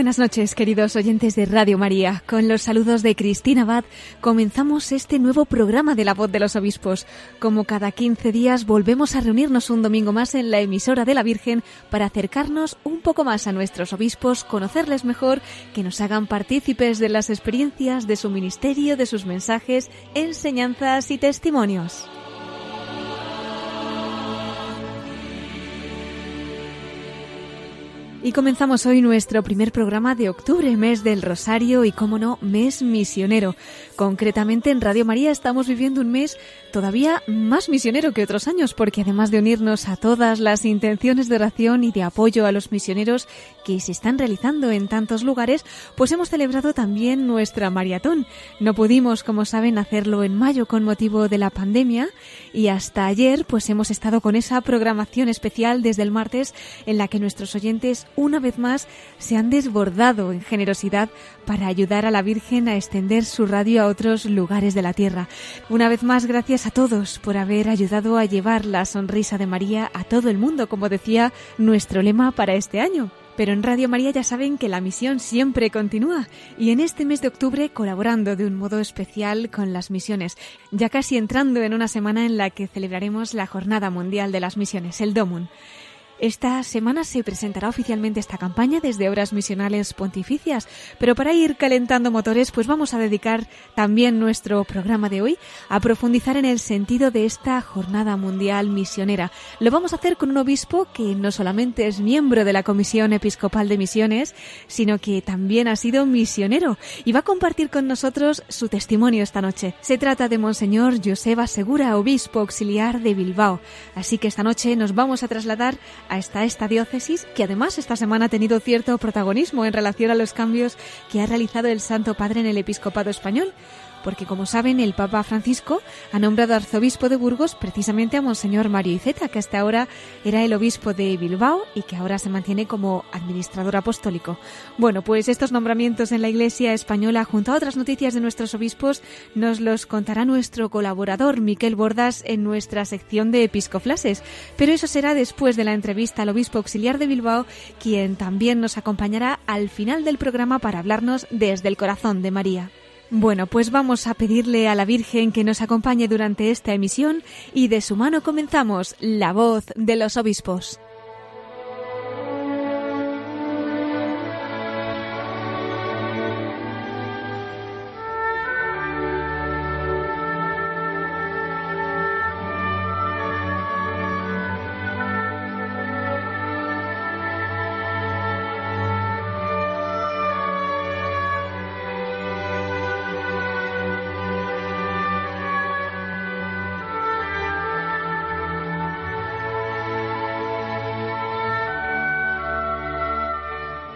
Buenas noches, queridos oyentes de Radio María. Con los saludos de Cristina Abad, comenzamos este nuevo programa de La Voz de los Obispos. Como cada 15 días, volvemos a reunirnos un domingo más en la emisora de la Virgen para acercarnos un poco más a nuestros obispos, conocerles mejor, que nos hagan partícipes de las experiencias de su ministerio, de sus mensajes, enseñanzas y testimonios. Y comenzamos hoy nuestro primer programa de octubre, mes del Rosario y, como no, mes misionero. Concretamente en Radio María estamos viviendo un mes todavía más misionero que otros años, porque además de unirnos a todas las intenciones de oración y de apoyo a los misioneros que se están realizando en tantos lugares, pues hemos celebrado también nuestra maratón. No pudimos, como saben, hacerlo en mayo con motivo de la pandemia y hasta ayer pues hemos estado con esa programación especial desde el martes en la que nuestros oyentes una vez más se han desbordado en generosidad para ayudar a la Virgen a extender su radio a otros lugares de la tierra. Una vez más, gracias a todos por haber ayudado a llevar la sonrisa de María a todo el mundo, como decía nuestro lema para este año. Pero en Radio María ya saben que la misión siempre continúa y en este mes de octubre colaborando de un modo especial con las misiones, ya casi entrando en una semana en la que celebraremos la Jornada Mundial de las Misiones, el DOMUN. Esta semana se presentará oficialmente esta campaña desde Obras Misionales Pontificias, pero para ir calentando motores, pues vamos a dedicar también nuestro programa de hoy a profundizar en el sentido de esta Jornada Mundial Misionera. Lo vamos a hacer con un obispo que no solamente es miembro de la Comisión Episcopal de Misiones, sino que también ha sido misionero y va a compartir con nosotros su testimonio esta noche. Se trata de Monseñor Joseba Segura, obispo auxiliar de Bilbao. Así que esta noche nos vamos a trasladar hasta esta diócesis, que además esta semana ha tenido cierto protagonismo en relación a los cambios que ha realizado el Santo Padre en el Episcopado español porque como saben el Papa Francisco ha nombrado arzobispo de Burgos precisamente a Monseñor Mario Iceta, que hasta ahora era el obispo de Bilbao y que ahora se mantiene como administrador apostólico. Bueno, pues estos nombramientos en la Iglesia española, junto a otras noticias de nuestros obispos, nos los contará nuestro colaborador Miquel Bordas en nuestra sección de episcoflases. Pero eso será después de la entrevista al obispo auxiliar de Bilbao, quien también nos acompañará al final del programa para hablarnos desde el corazón de María. Bueno, pues vamos a pedirle a la Virgen que nos acompañe durante esta emisión y de su mano comenzamos La voz de los obispos.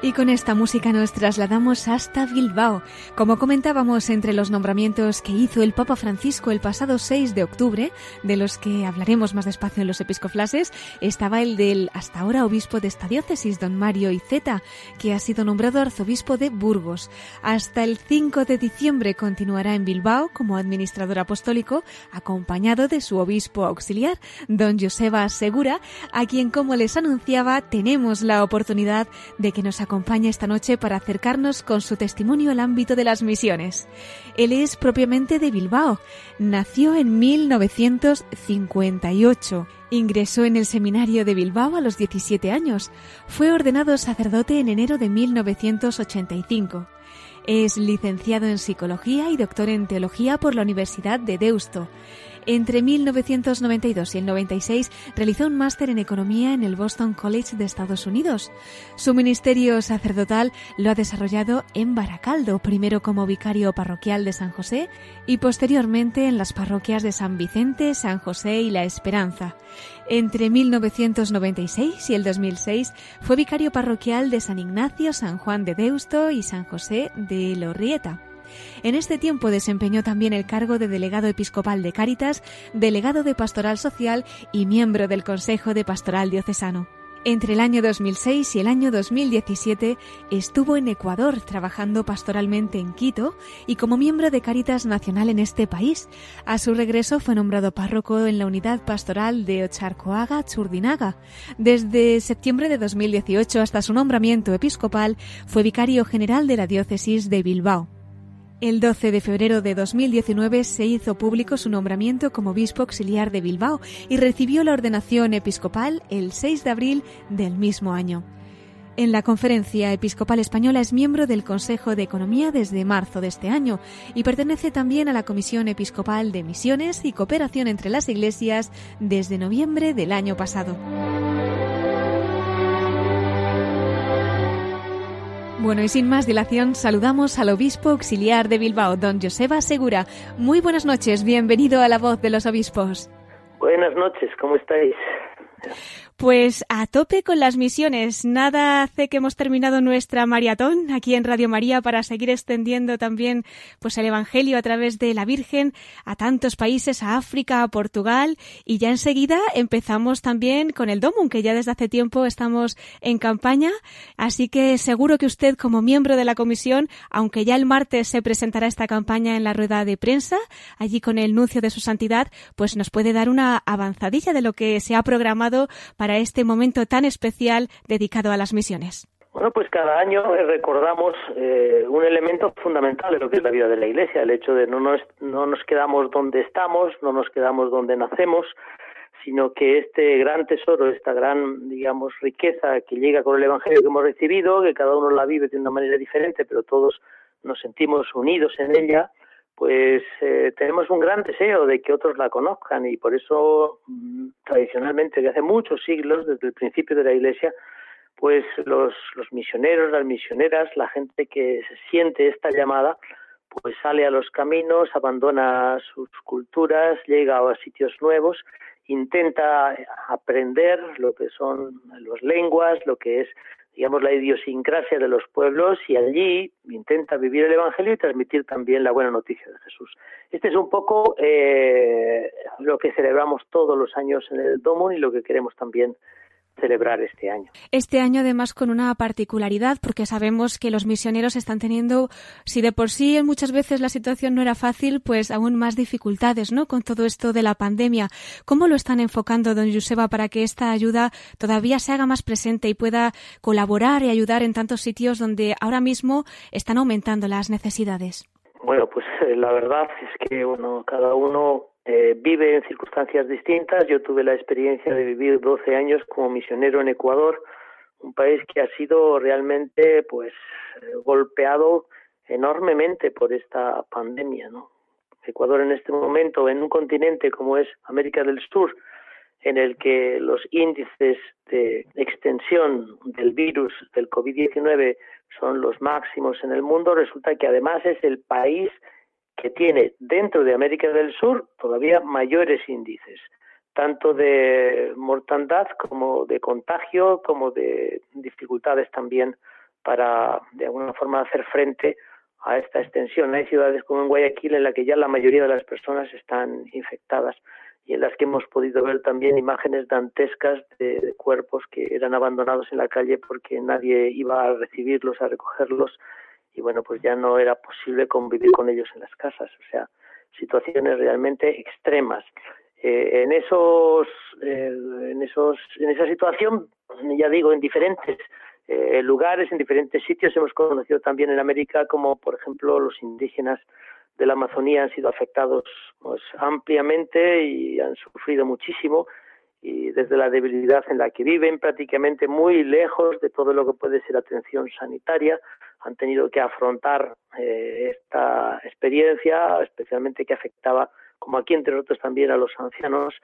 Y con esta música nos trasladamos hasta Bilbao. Como comentábamos entre los nombramientos que hizo el Papa Francisco el pasado 6 de octubre, de los que hablaremos más despacio en los episcoflases, estaba el del hasta ahora obispo de esta diócesis, don Mario Iceta, que ha sido nombrado arzobispo de Burgos. Hasta el 5 de diciembre continuará en Bilbao como administrador apostólico, acompañado de su obispo auxiliar, don Joseba Segura, a quien, como les anunciaba, tenemos la oportunidad de que nos acompañe acompaña esta noche para acercarnos con su testimonio al ámbito de las misiones. Él es propiamente de Bilbao. Nació en 1958. Ingresó en el seminario de Bilbao a los 17 años. Fue ordenado sacerdote en enero de 1985. Es licenciado en Psicología y doctor en Teología por la Universidad de Deusto. Entre 1992 y el 96 realizó un máster en economía en el Boston College de Estados Unidos. Su ministerio sacerdotal lo ha desarrollado en Baracaldo, primero como vicario parroquial de San José y posteriormente en las parroquias de San Vicente, San José y La Esperanza. Entre 1996 y el 2006 fue vicario parroquial de San Ignacio, San Juan de Deusto y San José de Lorrieta. En este tiempo desempeñó también el cargo de delegado episcopal de Cáritas, delegado de Pastoral Social y miembro del Consejo de Pastoral Diocesano. Entre el año 2006 y el año 2017 estuvo en Ecuador trabajando pastoralmente en Quito y como miembro de Cáritas Nacional en este país. A su regreso fue nombrado párroco en la unidad pastoral de Ocharcoaga, Churdinaga. Desde septiembre de 2018 hasta su nombramiento episcopal fue vicario general de la diócesis de Bilbao. El 12 de febrero de 2019 se hizo público su nombramiento como obispo auxiliar de Bilbao y recibió la ordenación episcopal el 6 de abril del mismo año. En la Conferencia Episcopal Española es miembro del Consejo de Economía desde marzo de este año y pertenece también a la Comisión Episcopal de Misiones y Cooperación entre las Iglesias desde noviembre del año pasado. Bueno, y sin más dilación, saludamos al obispo auxiliar de Bilbao, don Joseba Segura. Muy buenas noches, bienvenido a la voz de los obispos. Buenas noches, ¿cómo estáis? Pues a tope con las misiones. Nada hace que hemos terminado nuestra maratón aquí en Radio María para seguir extendiendo también pues el evangelio a través de la Virgen a tantos países, a África, a Portugal y ya enseguida empezamos también con el Domum que ya desde hace tiempo estamos en campaña, así que seguro que usted como miembro de la comisión, aunque ya el martes se presentará esta campaña en la rueda de prensa, allí con el nuncio de su santidad, pues nos puede dar una avanzadilla de lo que se ha programado para este momento tan especial dedicado a las misiones? Bueno, pues cada año recordamos eh, un elemento fundamental de lo que es la vida de la Iglesia, el hecho de no nos, no nos quedamos donde estamos, no nos quedamos donde nacemos, sino que este gran tesoro, esta gran, digamos, riqueza que llega con el Evangelio que hemos recibido, que cada uno la vive de una manera diferente, pero todos nos sentimos unidos en ella, pues eh, tenemos un gran deseo de que otros la conozcan y por eso mm, tradicionalmente desde hace muchos siglos, desde el principio de la Iglesia, pues los, los misioneros, las misioneras, la gente que se siente esta llamada, pues sale a los caminos, abandona sus culturas, llega a sitios nuevos, intenta aprender lo que son las lenguas, lo que es digamos, la idiosincrasia de los pueblos y allí intenta vivir el Evangelio y transmitir también la buena noticia de Jesús. Este es un poco eh, lo que celebramos todos los años en el Domo y lo que queremos también celebrar este año. Este año además con una particularidad porque sabemos que los misioneros están teniendo, si de por sí muchas veces la situación no era fácil, pues aún más dificultades, ¿no? Con todo esto de la pandemia. ¿Cómo lo están enfocando, don Joseba, para que esta ayuda todavía se haga más presente y pueda colaborar y ayudar en tantos sitios donde ahora mismo están aumentando las necesidades? Bueno, pues eh, la verdad es que bueno, cada uno eh, vive en circunstancias distintas. Yo tuve la experiencia de vivir 12 años como misionero en Ecuador, un país que ha sido realmente pues eh, golpeado enormemente por esta pandemia, ¿no? Ecuador en este momento en un continente como es América del Sur, en el que los índices de extensión del virus del COVID-19 son los máximos en el mundo, resulta que además es el país que tiene dentro de América del Sur todavía mayores índices, tanto de mortandad como de contagio, como de dificultades también para, de alguna forma, hacer frente a esta extensión. Hay ciudades como en Guayaquil en la que ya la mayoría de las personas están infectadas y en las que hemos podido ver también imágenes dantescas de, cuerpos que eran abandonados en la calle porque nadie iba a recibirlos, a recogerlos y bueno, pues ya no era posible convivir con ellos en las casas, o sea, situaciones realmente extremas. Eh, en esos, eh, en esos, en esa situación, ya digo, en diferentes eh, lugares, en diferentes sitios, hemos conocido también en América como, por ejemplo, los indígenas de la Amazonía han sido afectados pues, ampliamente y han sufrido muchísimo y desde la debilidad en la que viven, prácticamente muy lejos de todo lo que puede ser atención sanitaria, han tenido que afrontar eh, esta experiencia, especialmente que afectaba, como aquí entre otros también, a los ancianos.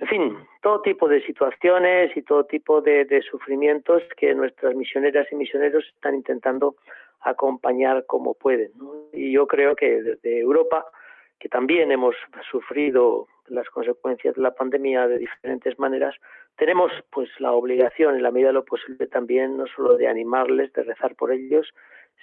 En fin, todo tipo de situaciones y todo tipo de sufrimientos que nuestras misioneras y misioneros están intentando acompañar como pueden. Y yo creo que desde Europa que también hemos sufrido las consecuencias de la pandemia de diferentes maneras, tenemos pues la obligación en la medida de lo posible también no solo de animarles, de rezar por ellos,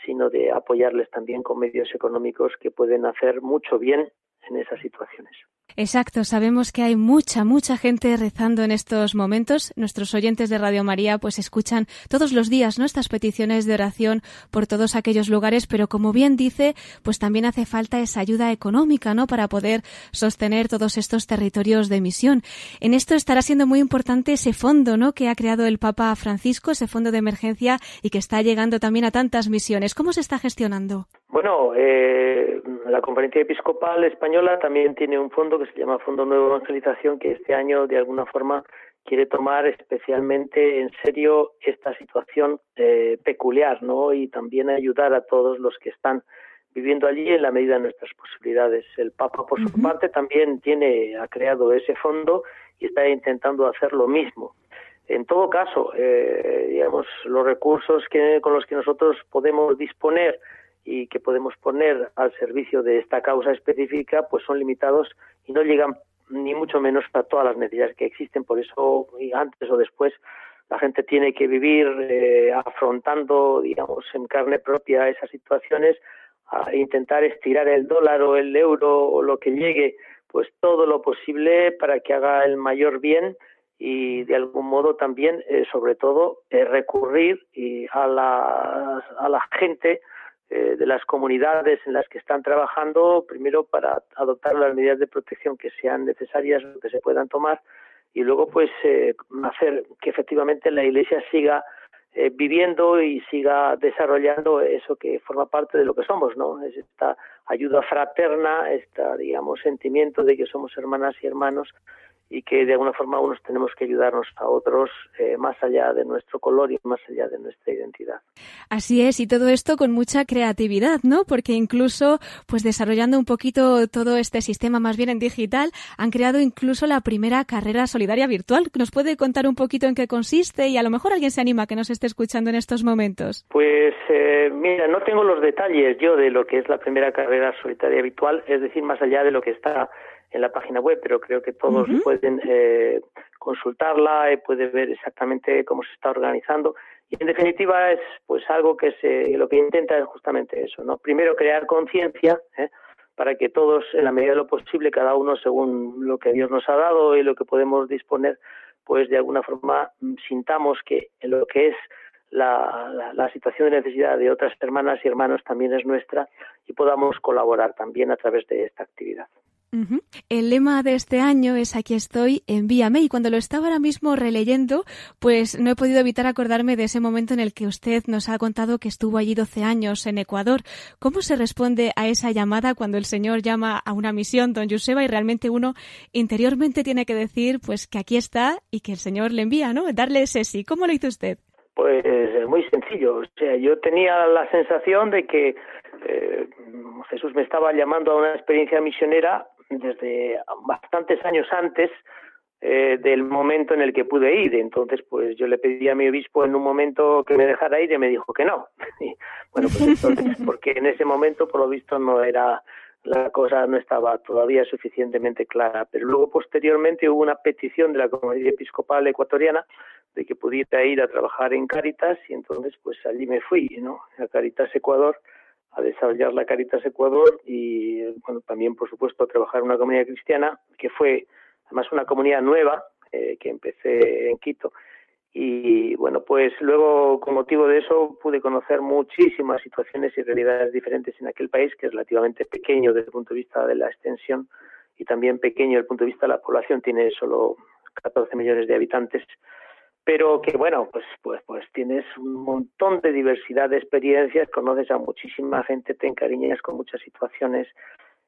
sino de apoyarles también con medios económicos que pueden hacer mucho bien en esas situaciones. Exacto, sabemos que hay mucha, mucha gente rezando en estos momentos. Nuestros oyentes de Radio María pues escuchan todos los días nuestras peticiones de oración por todos aquellos lugares, pero como bien dice, pues también hace falta esa ayuda económica, ¿no? Para poder sostener todos estos territorios de misión. En esto estará siendo muy importante ese fondo, ¿no? Que ha creado el Papa Francisco, ese fondo de emergencia y que está llegando también a tantas misiones. ¿Cómo se está gestionando? Bueno, eh, la Conferencia Episcopal Española también tiene un fondo que se llama Fondo Nuevo Evangelización, que este año de alguna forma quiere tomar especialmente en serio esta situación eh, peculiar, ¿no? Y también ayudar a todos los que están viviendo allí en la medida de nuestras posibilidades. El Papa, por su parte, también tiene ha creado ese fondo y está intentando hacer lo mismo. En todo caso, eh, digamos, los recursos que, con los que nosotros podemos disponer y que podemos poner al servicio de esta causa específica, pues son limitados y no llegan ni mucho menos a todas las necesidades que existen. Por eso, antes o después, la gente tiene que vivir eh, afrontando, digamos, en carne propia esas situaciones, a intentar estirar el dólar o el euro o lo que llegue, pues todo lo posible para que haga el mayor bien y de algún modo también, eh, sobre todo, eh, recurrir y a, la, a la gente eh, de las comunidades en las que están trabajando, primero para adoptar las medidas de protección que sean necesarias o que se puedan tomar y luego pues eh, hacer que efectivamente la Iglesia siga eh, viviendo y siga desarrollando eso que forma parte de lo que somos, ¿no? Es esta ayuda fraterna, este, digamos, sentimiento de que somos hermanas y hermanos y que de alguna forma unos tenemos que ayudarnos a otros eh, más allá de nuestro color y más allá de nuestra identidad. Así es, y todo esto con mucha creatividad, ¿no? Porque incluso, pues desarrollando un poquito todo este sistema más bien en digital, han creado incluso la primera carrera solidaria virtual. ¿Nos puede contar un poquito en qué consiste y a lo mejor alguien se anima que nos esté escuchando en estos momentos? Pues eh, mira, no tengo los detalles yo de lo que es la primera carrera solidaria virtual, es decir, más allá de lo que está en la página web, pero creo que todos pueden eh, consultarla y pueden ver exactamente cómo se está organizando. Y en definitiva es pues algo que se, lo que intenta es justamente eso, ¿no? Primero crear conciencia ¿eh? para que todos, en la medida de lo posible, cada uno según lo que Dios nos ha dado y lo que podemos disponer, pues de alguna forma mm, sintamos que lo que es la, la, situación de necesidad de otras hermanas y hermanos también es nuestra y podamos colaborar también a través de esta actividad. El lema de este año es Aquí estoy, envíame. Y cuando lo estaba ahora mismo releyendo, pues no he podido evitar acordarme de ese momento en el que usted nos ha contado que estuvo allí 12 años en Ecuador. ¿Cómo se responde a esa llamada cuando el Señor llama a una misión, don Joseba, y realmente uno interiormente tiene que decir pues que aquí está y que el Señor le envía, ¿no? Darle ese sí. ¿Cómo lo hizo usted? Pues muy sencillo. O sea, yo tenía la sensación de que eh, Jesús me estaba llamando a una experiencia misionera desde bastantes años antes eh, del momento en el que pude ir. Entonces, pues yo le pedí a mi obispo en un momento que me dejara ir y me dijo que no. bueno, pues entonces, porque en ese momento, por lo visto, no era la cosa no estaba todavía suficientemente clara. Pero luego, posteriormente, hubo una petición de la comunidad episcopal ecuatoriana de que pudiera ir a trabajar en Cáritas y entonces, pues allí me fui, ¿no? A Cáritas Ecuador a desarrollar la Caritas Ecuador y bueno, también, por supuesto, a trabajar en una comunidad cristiana que fue además una comunidad nueva eh, que empecé en Quito. Y bueno, pues luego, con motivo de eso, pude conocer muchísimas situaciones y realidades diferentes en aquel país, que es relativamente pequeño desde el punto de vista de la extensión y también pequeño desde el punto de vista de la población, tiene solo 14 millones de habitantes pero que bueno, pues, pues, pues tienes un montón de diversidad de experiencias, conoces a muchísima gente, te encariñas con muchas situaciones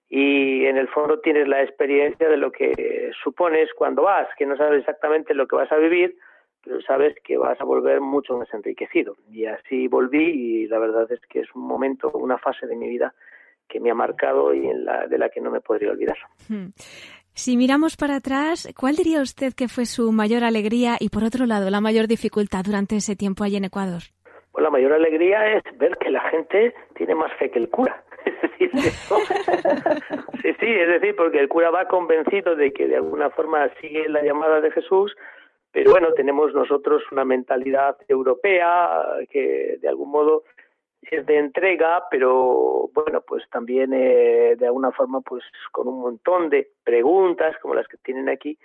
y en el fondo tienes la experiencia de lo que supones cuando vas, que no sabes exactamente lo que vas a vivir, pero sabes que vas a volver mucho más enriquecido. Y así volví y la verdad es que es un momento, una fase de mi vida que me ha marcado y en la, de la que no me podría olvidar. Si miramos para atrás, ¿cuál diría usted que fue su mayor alegría y, por otro lado, la mayor dificultad durante ese tiempo allí en Ecuador? Pues la mayor alegría es ver que la gente tiene más fe que el cura. sí, sí, es decir, porque el cura va convencido de que de alguna forma sigue la llamada de Jesús, pero bueno, tenemos nosotros una mentalidad europea que de algún modo es de entrega, pero bueno, pues también eh, de alguna forma pues con un montón de preguntas como las que tienen aquí,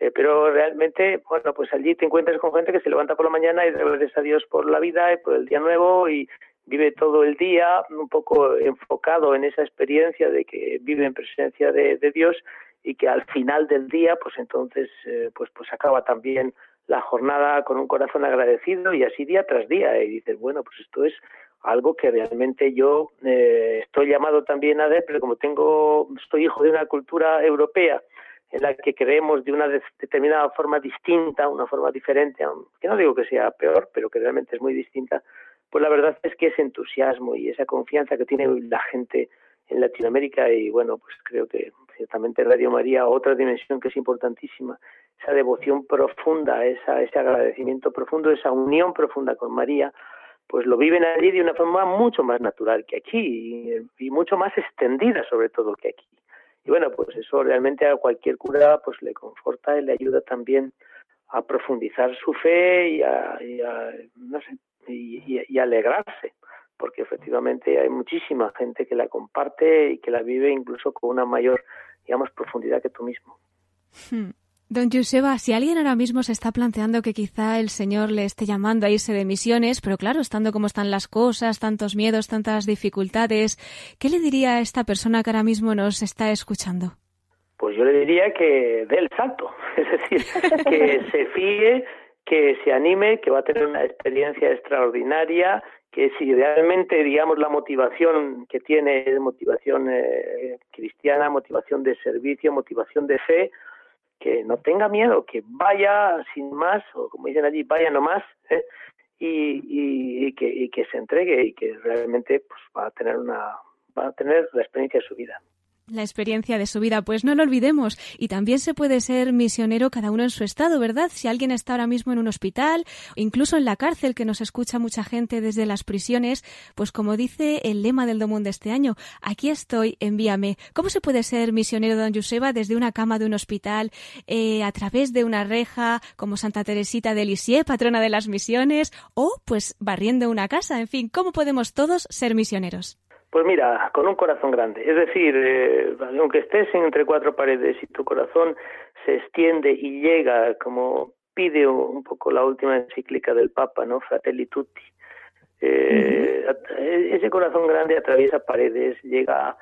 eh, pero realmente, bueno, pues allí te encuentras con gente que se levanta por la mañana y gracias a Dios por la vida y por el día nuevo y vive todo el día un poco enfocado en esa experiencia de que vive en presencia de, Dios y que al final del día, pues entonces, eh, pues pues acaba también la jornada con un corazón agradecido y así día tras día y dices, bueno, pues esto es algo que realmente yo eh, estoy llamado también a ver, pero como tengo, estoy hijo de una cultura europea en la que creemos de una determinada forma distinta, una forma diferente, que no digo que sea peor, pero que realmente es muy distinta, pues la verdad es que ese entusiasmo y esa confianza que tiene la gente en Latinoamérica y bueno, pues creo que ciertamente Radio María, otra dimensión que es importantísima, esa devoción profunda, esa, ese agradecimiento profundo, esa unión profunda con María, pues lo viven allí de una forma mucho más natural que aquí y, mucho más extendida sobre todo que aquí. Y bueno, pues eso realmente a cualquier cura pues le conforta y le ayuda también a profundizar su fe y a, no sé, y, alegrarse, porque efectivamente hay muchísima gente que la comparte y que la vive incluso con una mayor, digamos, profundidad que tú mismo. Hmm. Don Joseba, si alguien ahora mismo se está planteando que quizá el Señor le esté llamando a irse de misiones, pero claro, estando como están las cosas, tantos miedos, tantas dificultades, ¿qué le diría a esta persona que ahora mismo nos está escuchando? Pues yo le diría que dé el salto, es decir, que se fíe, que se anime, que va a tener una experiencia extraordinaria, que si realmente, digamos, la motivación que tiene es motivación eh, cristiana, motivación de servicio, motivación de fe, que no tenga miedo, que vaya sin más, o como dicen allí, vaya nomás, ¿eh? y, y, que, y que se entregue y que realmente pues, va a tener una va a tener la experiencia de su vida la experiencia de su vida, pues no lo olvidemos. Y también se puede ser misionero cada uno en su estado, ¿verdad? Si alguien está ahora mismo en un hospital, incluso en la cárcel, que nos escucha mucha gente desde las prisiones, pues como dice el lema del Domún de este año, aquí estoy, envíame. ¿Cómo se puede ser misionero, don Joseba, desde una cama de un hospital, eh, a través de una reja, como Santa Teresita de Lisieux, patrona de las misiones, o pues barriendo una casa? En fin, ¿cómo podemos todos ser misioneros? Pues mira, con un corazón grande. Es decir, eh, aunque estés entre cuatro paredes y tu corazón se extiende y llega, como pide un poco la última encíclica del Papa, ¿no? Fratelli Tutti. Eh, ese corazón grande atraviesa paredes, llega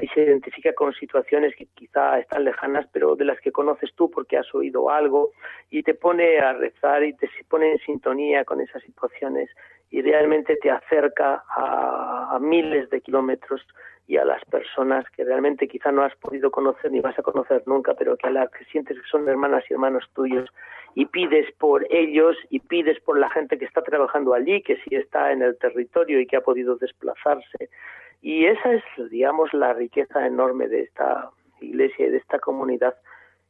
y se identifica con situaciones que quizá están lejanas, pero de las que conoces tú porque has oído algo y te pone a rezar y te pone en sintonía con esas situaciones y realmente te acerca a, miles de kilómetros y a las personas que realmente quizá no has podido conocer ni vas a conocer nunca, pero que a las que sientes que son hermanas y hermanos tuyos y pides por ellos y pides por la gente que está trabajando allí, que sí está en el territorio y que ha podido desplazarse. Y esa es, digamos, la riqueza enorme de esta iglesia y de esta comunidad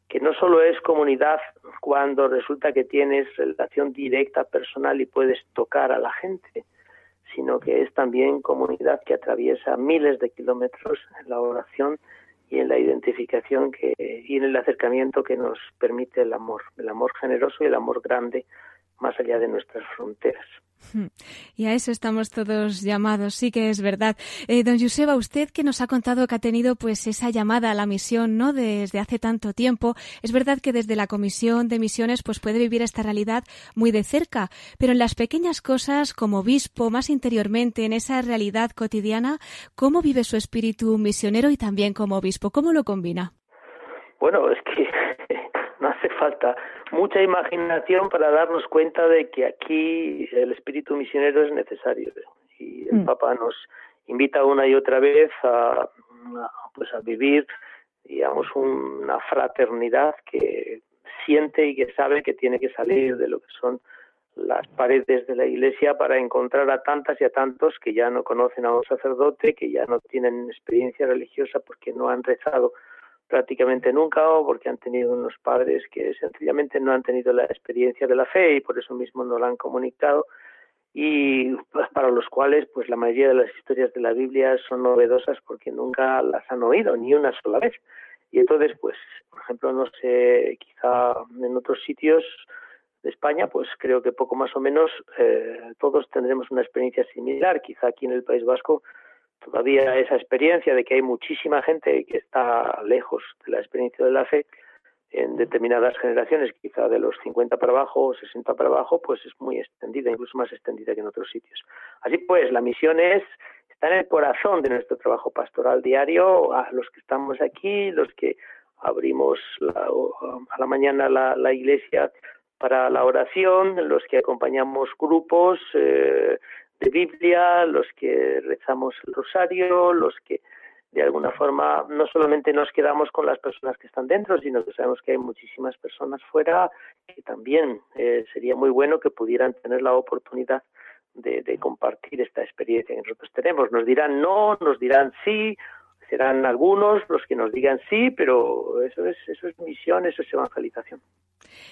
que no solo es comunidad cuando resulta que tienes relación directa, personal y puedes tocar a la gente, sino que es también comunidad que atraviesa miles de kilómetros en la oración y en la identificación que, y en el acercamiento que nos permite el amor, el amor generoso y el amor grande más allá de nuestras fronteras. Y a eso estamos todos llamados, sí que es verdad. Eh, don Joseba, usted que nos ha contado que ha tenido pues esa llamada a la misión, ¿no? Desde hace tanto tiempo, es verdad que desde la Comisión de Misiones pues puede vivir esta realidad muy de cerca, pero en las pequeñas cosas como obispo, más interiormente en esa realidad cotidiana, ¿cómo vive su espíritu misionero y también como obispo? ¿Cómo lo combina? Bueno, es que no hace falta mucha imaginación para darnos cuenta de que aquí el espíritu misionero es necesario y el mm. Papa nos invita una y otra vez a, pues a vivir digamos una fraternidad que siente y que sabe que tiene que salir de lo que son las paredes de la iglesia para encontrar a tantas y a tantos que ya no conocen a un sacerdote, que ya no tienen experiencia religiosa porque no han rezado prácticamente nunca o porque han tenido unos padres que sencillamente no han tenido la experiencia de la fe y por eso mismo no la han comunicado y para los cuales pues la mayoría de las historias de la Biblia son novedosas porque nunca las han oído ni una sola vez. Y entonces, pues, por ejemplo, no sé, quizá en otros sitios de España, pues creo que poco más o menos eh, todos tendremos una experiencia similar. Quizá aquí en el País Vasco todavía esa experiencia de que hay muchísima gente que está lejos de la experiencia de la fe, en determinadas generaciones, quizá de los 50 para abajo o 60 para abajo, pues es muy extendida, incluso más extendida que en otros sitios. Así pues, la misión es está en el corazón de nuestro trabajo pastoral diario, a los que estamos aquí, los que abrimos a la mañana la, iglesia para la oración, los que acompañamos grupos eh, de Biblia, los que rezamos el rosario, los que de alguna forma no solamente nos quedamos con las personas que están dentro, sino que sabemos que hay muchísimas personas fuera que también eh, sería muy bueno que pudieran tener la oportunidad de, de, compartir esta experiencia que nosotros tenemos. Nos dirán no, nos dirán sí, serán algunos los que nos digan sí, pero eso es, eso es misión, eso es evangelización.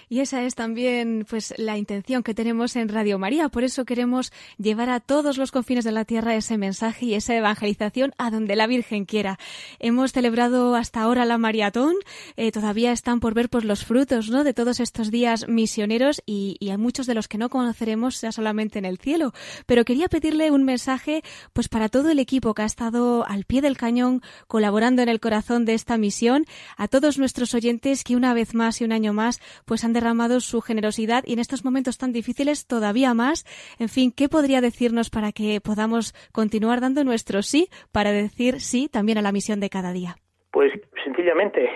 Y esa es también pues la intención que tenemos en Radio María, por eso queremos llevar a todos los confines de la tierra ese mensaje y esa evangelización a donde la Virgen quiera. Hemos celebrado hasta ahora la maratón, eh, todavía están por ver pues los frutos, ¿no? de todos estos días misioneros y, hay muchos de los que no conoceremos ya solamente en el cielo, pero quería pedirle un mensaje pues para todo el equipo que ha estado al pie del cañón colaborando en el corazón de esta misión, a todos nuestros oyentes que una vez más y un año más han derramado su generosidad y en estos momentos tan difíciles todavía más. En fin, ¿qué podría decirnos para que podamos continuar dando nuestro sí para decir sí también a la misión de cada día? Pues sencillamente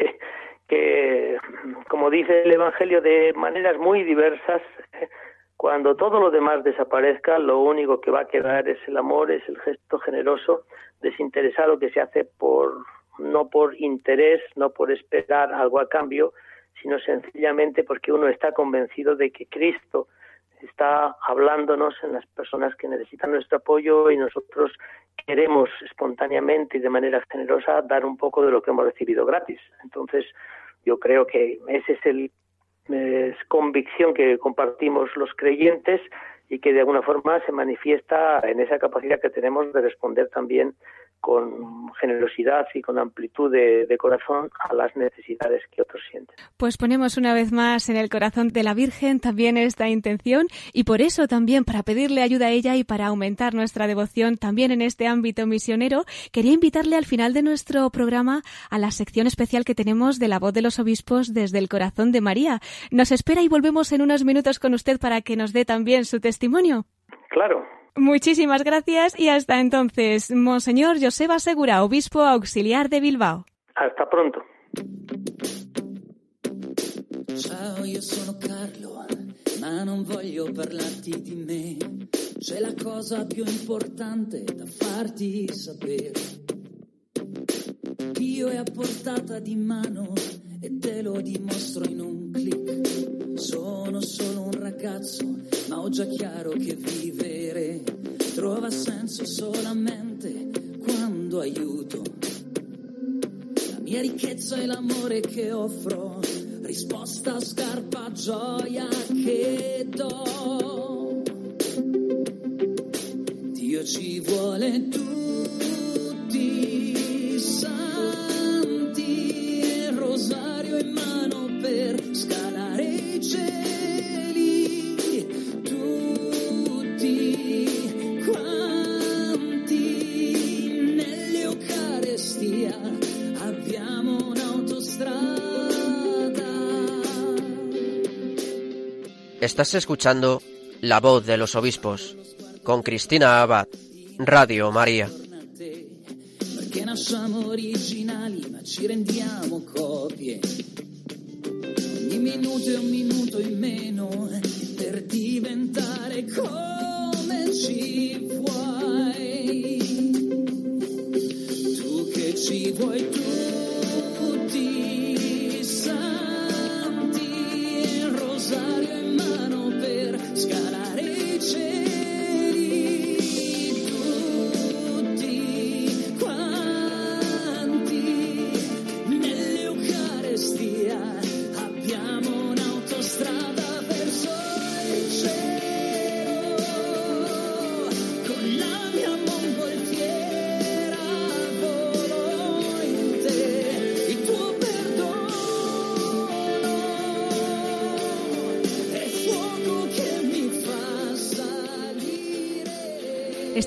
que, como dice el Evangelio, de maneras muy diversas, cuando todo lo demás desaparezca, lo único que va a quedar es el amor, es el gesto generoso, desinteresado que se hace por no por interés, no por esperar algo a cambio, sino sencillamente porque uno está convencido de que Cristo está hablándonos en las personas que necesitan nuestro apoyo y nosotros queremos espontáneamente y de manera generosa dar un poco de lo que hemos recibido gratis. Entonces, yo creo que ese es el convicción que compartimos los creyentes y que de alguna forma se manifiesta en esa capacidad que tenemos de responder también con generosidad y con amplitud de, corazón a las necesidades que otros sienten. Pues ponemos una vez más en el corazón de la Virgen también esta intención y por eso también para pedirle ayuda a ella y para aumentar nuestra devoción también en este ámbito misionero, quería invitarle al final de nuestro programa a la sección especial que tenemos de la voz de los obispos desde el corazón de María. Nos espera y volvemos en unos minutos con usted para que nos dé también su testimonio. Claro, Muchísimas gracias y hasta entonces, Monseñor Joseba Segura, obispo auxiliar de Bilbao. Hasta pronto. Ciao, io sono Carlo, ma non voglio parlarti di me. C'è la cosa più importante da farti sapere. Dio è a portata di mano e te lo dimostro in un clic. Sono solo un ragazzo, ma ho già chiaro che vivere trova senso solamente quando aiuto. La mia ricchezza è l'amore che offro, risposta, scarpa, gioia che do. Dio ci vuole tutti Estás escuchando La voz de los obispos con Cristina Abad, Radio María. Perché nasciamo originali ma ci rendiamo copie. Ogni minuto è un minuto in meno per diventare come ci vuoi. Tu che ci vuoi tutti santi, il rosario in mano per scalare i cieli.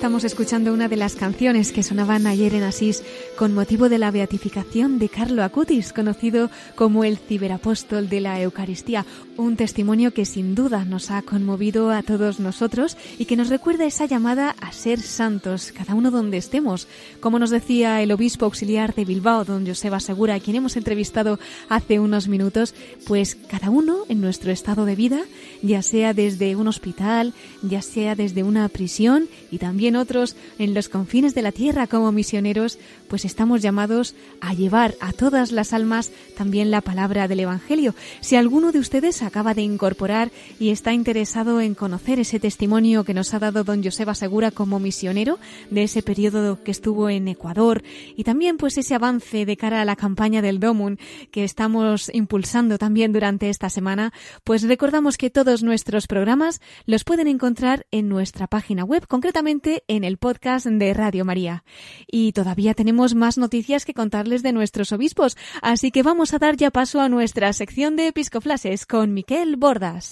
Estamos escuchando una de las canciones que sonaban ayer en Asís con motivo de la beatificación de Carlo Acutis, conocido como el ciberapóstol de la Eucaristía, un testimonio que sin duda nos ha conmovido a todos nosotros y que nos recuerda esa llamada a ser santos, cada uno donde estemos. Como nos decía el obispo auxiliar de Bilbao, don Joseba Segura, a quien hemos entrevistado hace unos minutos, pues cada uno en nuestro estado de vida, ya sea desde un hospital, ya sea desde una prisión y también también otros en los confines de la tierra como misioneros, pues estamos llamados a llevar a todas las almas también la palabra del Evangelio. Si alguno de ustedes acaba de incorporar y está interesado en conocer ese testimonio que nos ha dado don Joseba Segura como misionero de ese periodo que estuvo en Ecuador y también pues ese avance de cara a la campaña del DOMUN que estamos impulsando también durante esta semana, pues recordamos que todos nuestros programas los pueden encontrar en nuestra página web, concretamente en el podcast de Radio María. Y todavía tenemos más noticias que contarles de nuestros obispos, así que vamos a dar ya paso a nuestra sección de episcoflases con Miquel Bordas.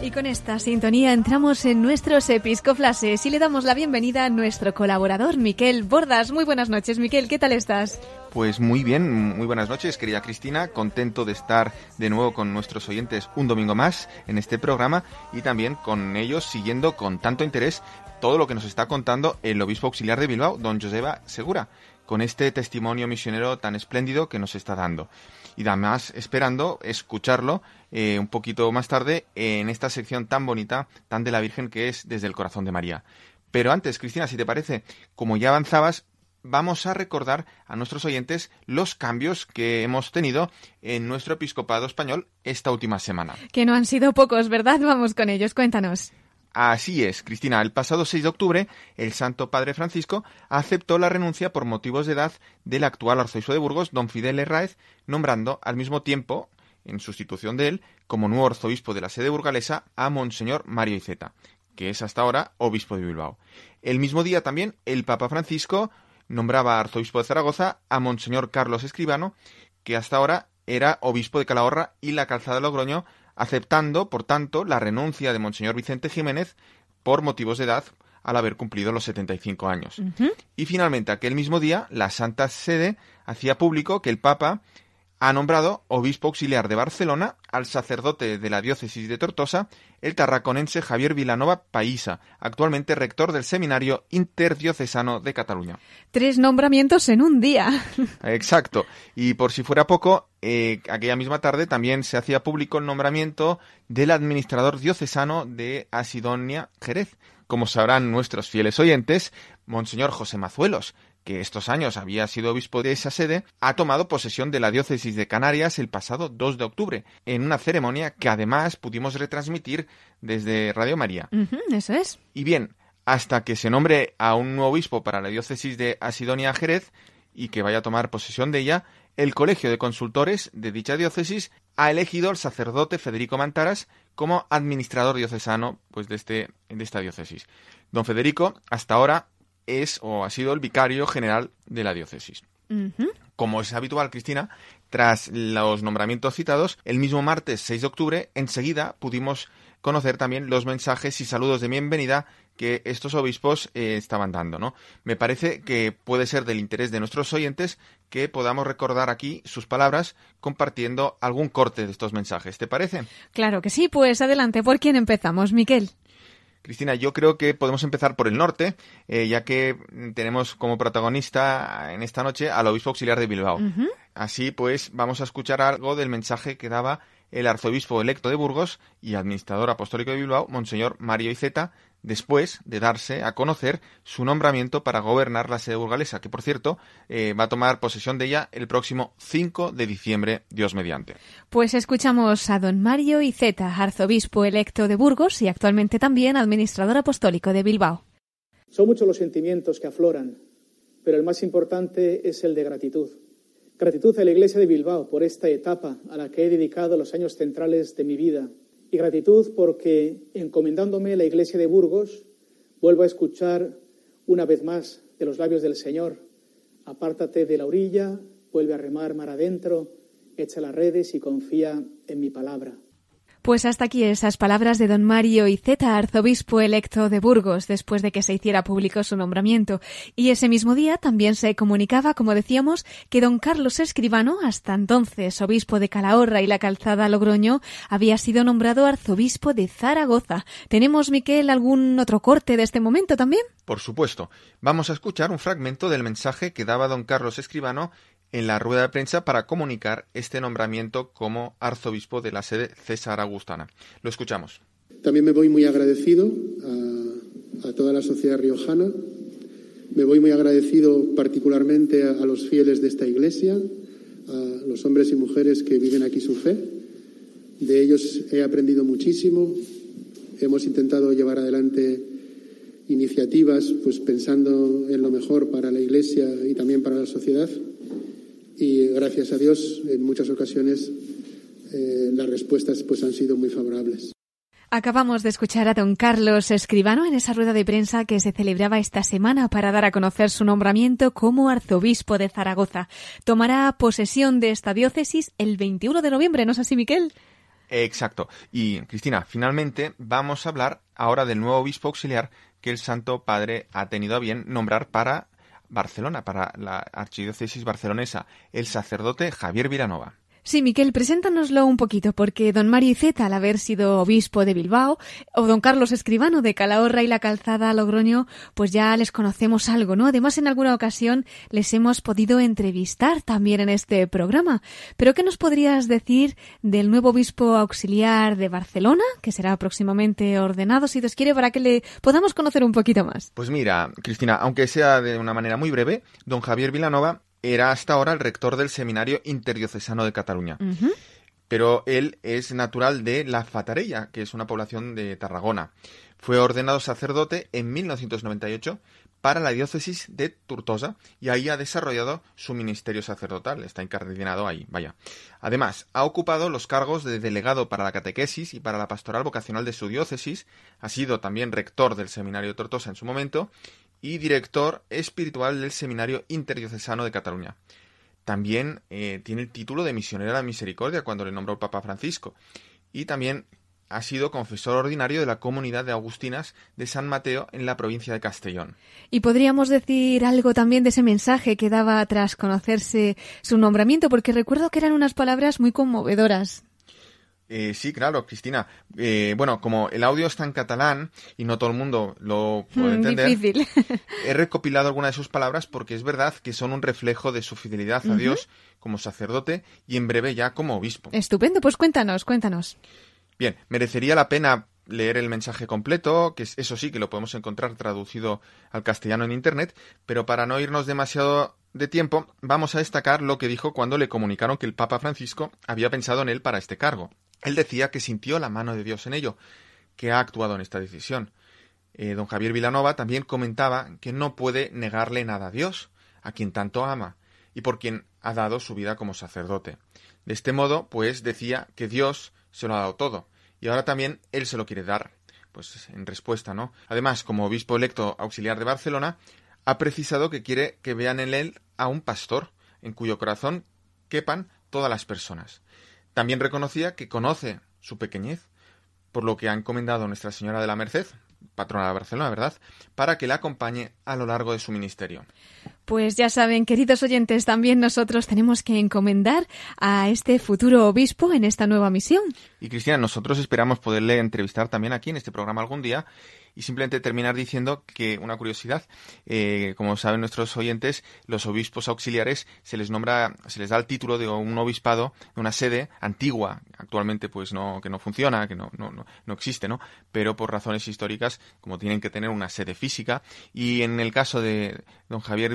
Y con esta sintonía entramos en nuestros episcoflases y le damos la bienvenida a nuestro colaborador Miquel Bordas. Muy buenas noches, Miquel, ¿qué tal estás? Pues muy bien, muy buenas noches, querida Cristina. Contento de estar de nuevo con nuestros oyentes un domingo más en este programa y también con ellos siguiendo con tanto interés todo lo que nos está contando el obispo auxiliar de Bilbao, don Joseba Segura, con este testimonio misionero tan espléndido que nos está dando y además esperando escucharlo eh, un poquito más tarde en esta sección tan bonita, tan de la Virgen que es desde el corazón de María. Pero antes, Cristina, si te parece, como ya avanzabas, vamos a recordar a nuestros oyentes los cambios que hemos tenido en nuestro episcopado español esta última semana. Que no han sido pocos, ¿verdad? Vamos con ellos, cuéntanos. Así es, Cristina. El pasado 6 de octubre, el Santo Padre Francisco aceptó la renuncia por motivos de edad del actual arzobispo de Burgos, don Fidel Herráez, nombrando al mismo tiempo, en sustitución de él, como nuevo arzobispo de la sede burgalesa a Monseñor Mario Iceta, que es hasta ahora obispo de Bilbao. El mismo día también, el Papa Francisco nombraba arzobispo de Zaragoza a Monseñor Carlos Escribano, que hasta ahora era obispo de Calahorra y la Calzada de Logroño, aceptando, por tanto, la renuncia de Monseñor Vicente Jiménez por motivos de edad al haber cumplido los 75 años. Y finalmente, aquel mismo día, la Santa Sede hacía público que el Papa ha nombrado obispo auxiliar de Barcelona al sacerdote de la diócesis de Tortosa, el tarraconense Javier Vilanova Paísa, actualmente rector del Seminario Interdiocesano de Cataluña. Tres nombramientos en un día. Exacto. Y por si fuera poco, eh, aquella misma tarde también se hacía público el nombramiento del administrador diocesano de Asidonia Jerez. Como sabrán nuestros fieles oyentes, Monseñor José Mazuelos, que estos años había sido obispo de esa sede, ha tomado posesión de la diócesis de Canarias el pasado 2 de octubre, en una ceremonia que además pudimos retransmitir desde Radio María. eso es. Y bien, hasta que se nombre a un nuevo obispo para la diócesis de Asidonia Jerez y que vaya a tomar posesión de ella, el Colegio de Consultores de dicha diócesis ha elegido al sacerdote Federico Mantaras como administrador diocesano pues, de, este, de esta diócesis. Don Federico, hasta ahora, es o ha sido el vicario general de la diócesis. Como es habitual, Cristina, tras los nombramientos citados, el mismo martes 6 de octubre, enseguida pudimos conocer también los mensajes y saludos de bienvenida que estos obispos eh, estaban dando, ¿no? Me parece que puede ser del interés de nuestros oyentes que podamos recordar aquí sus palabras compartiendo algún corte de estos mensajes. ¿Te parece? Claro que sí, pues adelante, ¿por quién empezamos, Miquel? Cristina, yo creo que podemos empezar por el norte, eh, ya que tenemos como protagonista en esta noche al obispo auxiliar de Bilbao. Así pues, vamos a escuchar algo del mensaje que daba el arzobispo electo de Burgos y administrador apostólico de Bilbao, Monseñor Mario Iceta, después de darse a conocer su nombramiento para gobernar la sede burgalesa, que por cierto eh, va a tomar posesión de ella el próximo 5 de diciembre, Dios mediante. Pues escuchamos a don Mario Iceta, arzobispo electo de Burgos y actualmente también administrador apostólico de Bilbao. Son muchos los sentimientos que afloran, pero el más importante es el de gratitud. Gratitud a la Iglesia de Bilbao por esta etapa a la que he dedicado los años centrales de mi vida y gratitud porque, encomendándome la iglesia de Burgos, vuelvo a escuchar una vez más de los labios del Señor, apártate de la orilla, vuelve a remar mar adentro, echa las redes y confía en mi palabra. Pues hasta aquí esas palabras de don Mario Iceta, arzobispo electo de Burgos, después de que se hiciera público su nombramiento. Y ese mismo día también se comunicaba, como decíamos, que don Carlos Escribano, hasta entonces obispo de Calahorra y la calzada Logroño, había sido nombrado arzobispo de Zaragoza. ¿Tenemos, Miquel, algún otro corte de este momento también? Por supuesto. Vamos a escuchar un fragmento del mensaje que daba don Carlos Escribano en la rueda de prensa para comunicar este nombramiento como arzobispo de la sede César Augustana. Lo escuchamos. También me voy muy agradecido a, toda la sociedad riojana. Me voy muy agradecido particularmente a, a los fieles de esta iglesia, a los hombres y mujeres que viven aquí su fe. De ellos he aprendido muchísimo. Hemos intentado llevar adelante iniciativas pues pensando en lo mejor para la iglesia y también para la sociedad y gracias a Dios en muchas ocasiones eh, las respuestas pues han sido muy favorables. Acabamos de escuchar a don Carlos Escribano en esa rueda de prensa que se celebraba esta semana para dar a conocer su nombramiento como arzobispo de Zaragoza. Tomará posesión de esta diócesis el 21 de noviembre, ¿no es así, Miquel? Exacto. Y Cristina, finalmente vamos a hablar ahora del nuevo obispo auxiliar que el Santo Padre ha tenido a bien nombrar para Barcelona, para la archidiócesis barcelonesa, el sacerdote Javier Vilanova. Sí, Miquel, preséntanoslo un poquito, porque don Mario Iceta, al haber sido obispo de Bilbao, o don Carlos Escribano de Calahorra y la Calzada Logroño, pues ya les conocemos algo, ¿no? Además, en alguna ocasión les hemos podido entrevistar también en este programa. Pero, ¿qué nos podrías decir del nuevo obispo auxiliar de Barcelona, que será próximamente ordenado, si Dios quiere, para que le podamos conocer un poquito más? Pues mira, Cristina, aunque sea de una manera muy breve, don Javier Vilanova era hasta ahora el rector del Seminario Interdiocesano de Cataluña. Pero él es natural de La Fatarella, que es una población de Tarragona. Fue ordenado sacerdote en 1998 para la diócesis de Tortosa y ahí ha desarrollado su ministerio sacerdotal, está incardinado ahí, vaya. Además, ha ocupado los cargos de delegado para la catequesis y para la pastoral vocacional de su diócesis, ha sido también rector del seminario de Tortosa en su momento y director espiritual del Seminario Interdiocesano de Cataluña. También eh, tiene el título de misionero de la misericordia cuando le nombró el Papa Francisco. Y también ha sido confesor ordinario de la comunidad de Agustinas de San Mateo en la provincia de Castellón. Y podríamos decir algo también de ese mensaje que daba tras conocerse su nombramiento, porque recuerdo que eran unas palabras muy conmovedoras. Eh, sí, claro, Cristina. Eh, bueno, como el audio está en catalán y no todo el mundo lo puede entender, Difícil. he recopilado algunas de sus palabras porque es verdad que son un reflejo de su fidelidad a Dios como sacerdote y en breve ya como obispo. Estupendo, pues cuéntanos, cuéntanos. Bien, merecería la pena leer el mensaje completo, que es- eso sí que lo podemos encontrar traducido al castellano en Internet, pero para no irnos demasiado de tiempo, vamos a destacar lo que dijo cuando le comunicaron que el Papa Francisco había pensado en él para este cargo. Él decía que sintió la mano de Dios en ello, que ha actuado en esta decisión. Eh, don Javier Vilanova también comentaba que no puede negarle nada a Dios, a quien tanto ama, y por quien ha dado su vida como sacerdote. De este modo, pues decía que Dios se lo ha dado todo, y ahora también él se lo quiere dar. Pues en respuesta, ¿no? Además, como obispo electo auxiliar de Barcelona, ha precisado que quiere que vean en él a un pastor, en cuyo corazón quepan todas las personas. También reconocía que conoce su pequeñez, por lo que ha encomendado a Nuestra Señora de la Merced, patrona de Barcelona, ¿verdad?, para que la acompañe a lo largo de su ministerio. Pues ya saben, queridos oyentes, también nosotros tenemos que encomendar a este futuro obispo en esta nueva misión. Y Cristina, nosotros esperamos poderle entrevistar también aquí en este programa algún día y simplemente terminar diciendo que una curiosidad, eh, como saben nuestros oyentes, los obispos auxiliares se les nombra, se les da el título de un obispado, de una sede antigua, actualmente pues no, que no funciona, que no, no, no existe, ¿no? Pero por razones históricas, como tienen que tener una sede física, y en el caso de don Javier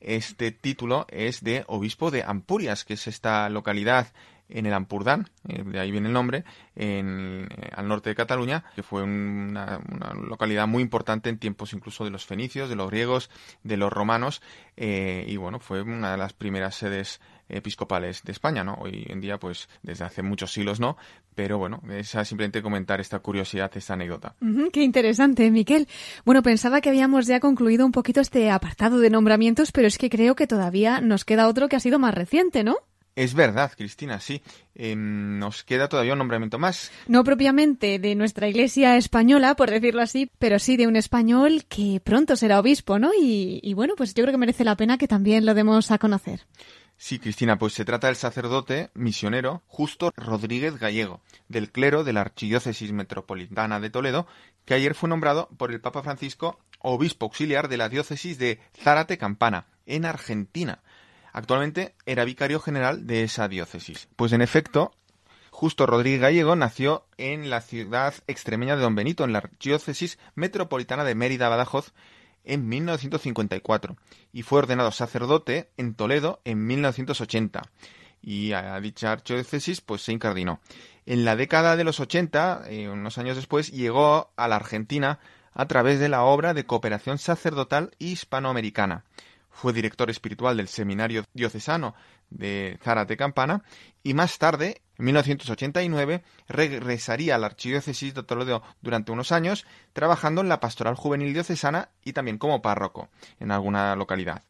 Este título es de obispo de Ampurias, que es esta localidad en el Ampurdán, eh, de ahí viene el nombre, en, eh, al norte de Cataluña, que fue una, localidad muy importante en tiempos incluso de los fenicios, de los griegos, de los romanos, eh, y bueno, fue una de las primeras sedes episcopales de España, ¿no? Hoy en día, pues, desde hace muchos siglos no, pero bueno, es simplemente comentar esta curiosidad, esta anécdota. qué interesante, Miquel. Bueno, pensaba que habíamos ya concluido un poquito este apartado de nombramientos, pero es que creo que todavía nos queda otro que ha sido más reciente, ¿no? Es verdad, Cristina, sí. Em, nos queda todavía un nombramiento más. No propiamente de nuestra iglesia española, por decirlo así, pero sí de un español que pronto será obispo, ¿no? Y, y bueno, pues yo creo que merece la pena que también lo demos a conocer. Sí, Cristina, pues se trata del sacerdote misionero Justo Rodríguez Gallego, del clero de la Archidiócesis Metropolitana de Toledo, que ayer fue nombrado por el Papa Francisco obispo auxiliar de la diócesis de Zárate Campana, en Argentina. Actualmente era vicario general de esa diócesis. Pues en efecto, Justo Rodríguez Gallego nació en la ciudad extremeña de Don Benito, en la diócesis metropolitana de Mérida, Badajoz, en 1954 y fue ordenado sacerdote en Toledo en 1980 y a dicha archidiócesis pues se incardinó. En la década de los 80, eh, unos años después, llegó a la Argentina a través de la obra de cooperación sacerdotal hispanoamericana. Fue director espiritual del Seminario Diocesano de Zárate Campana y más tarde, en 1989, regresaría a la Archidiócesis de Toledo durante unos años, trabajando en la Pastoral Juvenil Diocesana y también como párroco en alguna localidad.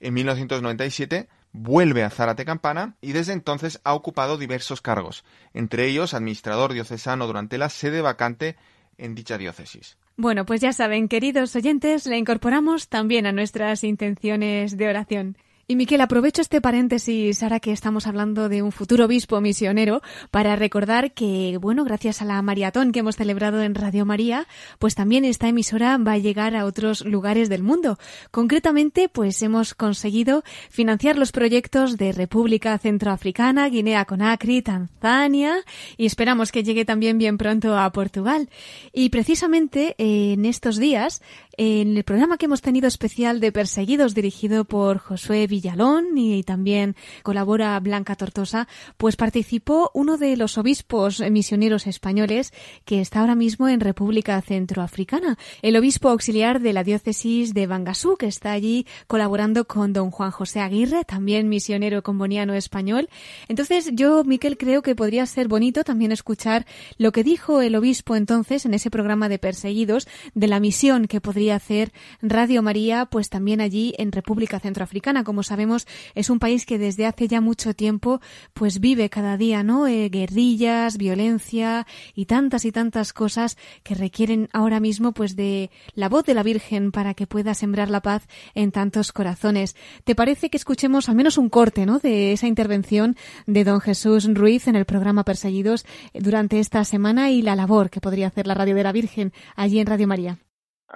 En 1997 vuelve a Zárate Campana y desde entonces ha ocupado diversos cargos, entre ellos administrador diocesano durante la sede vacante en dicha diócesis. Bueno, pues ya saben, queridos oyentes, le incorporamos también a nuestras intenciones de oración. Y Miquel, aprovecho este paréntesis ahora que estamos hablando de un futuro obispo misionero para recordar que, bueno, gracias a la maratón que hemos celebrado en Radio María, pues también esta emisora va a llegar a otros lugares del mundo. Concretamente, pues hemos conseguido financiar los proyectos de República Centroafricana, Guinea Conakry, Tanzania y esperamos que llegue también bien pronto a Portugal. Y precisamente en estos días, en el programa que hemos tenido especial de Perseguidos dirigido por Josué Villalón y también colabora Blanca Tortosa, pues participó uno de los obispos misioneros españoles que está ahora mismo en República Centroafricana, el obispo auxiliar de la diócesis de Bangasú, que está allí colaborando con don Juan José Aguirre, también misionero comboniano español. Entonces yo, Miquel, creo que podría ser bonito también escuchar lo que dijo el obispo entonces en ese programa de Perseguidos de la misión que podría hacer Radio María, pues también allí en República Centroafricana, como sabemos, es un país que desde hace ya mucho tiempo pues vive cada día, ¿no? Eh, guerrillas, violencia y tantas y tantas cosas que requieren ahora mismo pues de la voz de la Virgen para que pueda sembrar la paz en tantos corazones. ¿Te parece que escuchemos al menos un corte, ¿no? de esa intervención de don Jesús Ruiz en el programa Perseguidos durante esta semana y la labor que podría hacer la Radio de la Virgen allí en Radio María?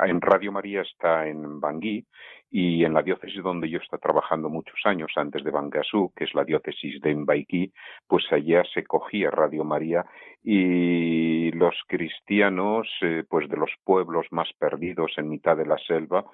En Radio María está en Bangui y en la diócesis donde yo estoy trabajando muchos años antes de Bangasú, que es la diócesis de Mbaiki, pues allá se cogía Radio María y los cristianos, eh, pues de los pueblos más perdidos en mitad de la selva,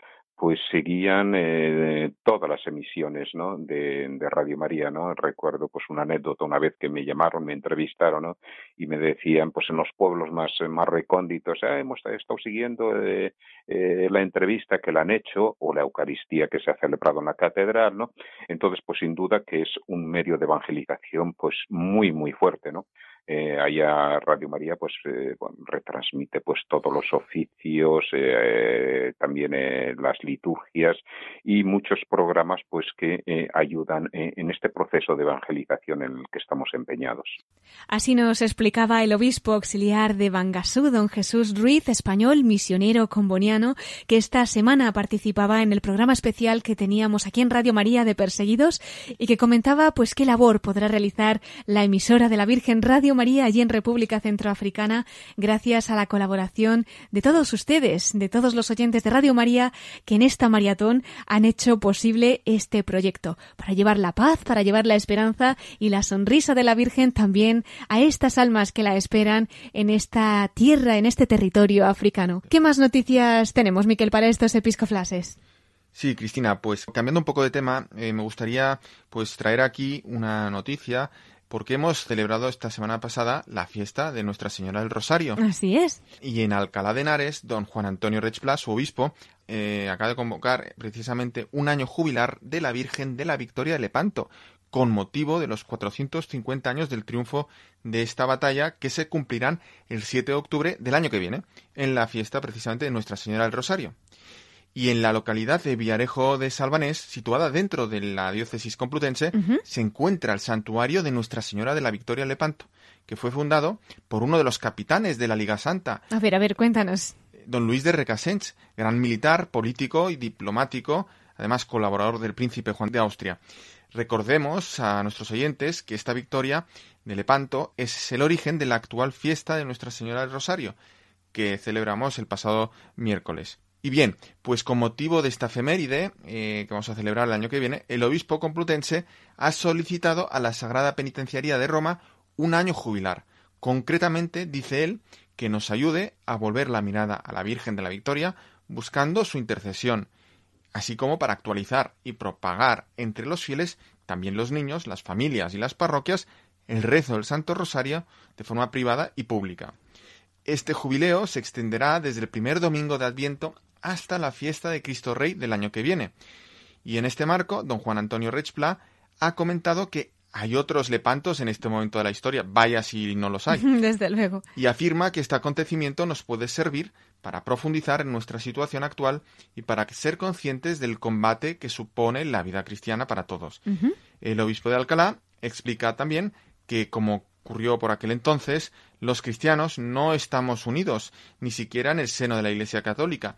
pues seguían eh, todas las emisiones ¿no? de, Radio María, ¿no? Recuerdo pues una anécdota una vez que me llamaron, me entrevistaron. Y me decían, pues en los pueblos más, más recónditos, ah, hemos estado siguiendo eh, eh, la entrevista que le han hecho o la Eucaristía que se ha celebrado en la catedral, ¿no? Entonces, pues sin duda que es un medio de evangelización pues muy, muy fuerte, ¿no? Eh, allá Radio María pues eh, retransmite pues todos los oficios eh, también las liturgias y muchos programas pues que ayudan en este proceso de evangelización en el que estamos empeñados. Así nos explicaba el obispo auxiliar de Bangasú don Jesús Ruiz español misionero comboniano que esta semana participaba en el programa especial que teníamos aquí en Radio María de Perseguidos y que comentaba pues qué labor podrá realizar la emisora de la Virgen Radio María allí en República Centroafricana gracias a la colaboración de todos ustedes, de todos los oyentes de Radio María que en esta maratón han hecho posible este proyecto para llevar la paz, para llevar la esperanza y la sonrisa de la Virgen también a estas almas que la esperan en esta tierra, en este territorio africano. ¿Qué más noticias tenemos, Miquel, para estos episcoflases? Sí, Cristina, pues cambiando un poco de tema, eh, me gustaría pues traer aquí una noticia porque hemos celebrado esta semana pasada la fiesta de Nuestra Señora del Rosario. Así es. Y en Alcalá de Henares, don Juan Antonio Rechpla, su obispo, eh, acaba de convocar precisamente un año jubilar de la Virgen de la Victoria de Lepanto, con motivo de los 450 años del triunfo de esta batalla que se cumplirán el 7 de octubre del año que viene, en la fiesta precisamente de Nuestra Señora del Rosario y en la localidad de Villarejo de Salvanés, situada dentro de la diócesis complutense, se encuentra el santuario de Nuestra Señora de la Victoria Lepanto, que fue fundado por uno de los capitanes de la Liga Santa. A ver, a ver, cuéntanos. Don Luis de Recasens, gran militar, político y diplomático, además colaborador del príncipe Juan de Austria. Recordemos a nuestros oyentes que esta victoria de Lepanto es el origen de la actual fiesta de Nuestra Señora del Rosario, que celebramos el pasado miércoles. Y bien, pues con motivo de esta efeméride eh, que vamos a celebrar el año que viene, el obispo complutense ha solicitado a la Sagrada Penitenciaría de Roma un año jubilar. Concretamente, dice él, que nos ayude a volver la mirada a la Virgen de la Victoria buscando su intercesión, así como para actualizar y propagar entre los fieles, también los niños, las familias y las parroquias, el rezo del Santo Rosario de forma privada y pública. Este jubileo se extenderá desde el primer domingo de Adviento hasta la fiesta de Cristo Rey del año que viene. Y en este marco, don Juan Antonio Rechpla ha comentado que hay otros lepantos en este momento de la historia, vaya si no los hay. Desde luego. Y afirma que este acontecimiento nos puede servir para profundizar en nuestra situación actual y para ser conscientes del combate que supone la vida cristiana para todos. El obispo de Alcalá explica también que, como ocurrió por aquel entonces, los cristianos no estamos unidos, ni siquiera en el seno de la Iglesia Católica,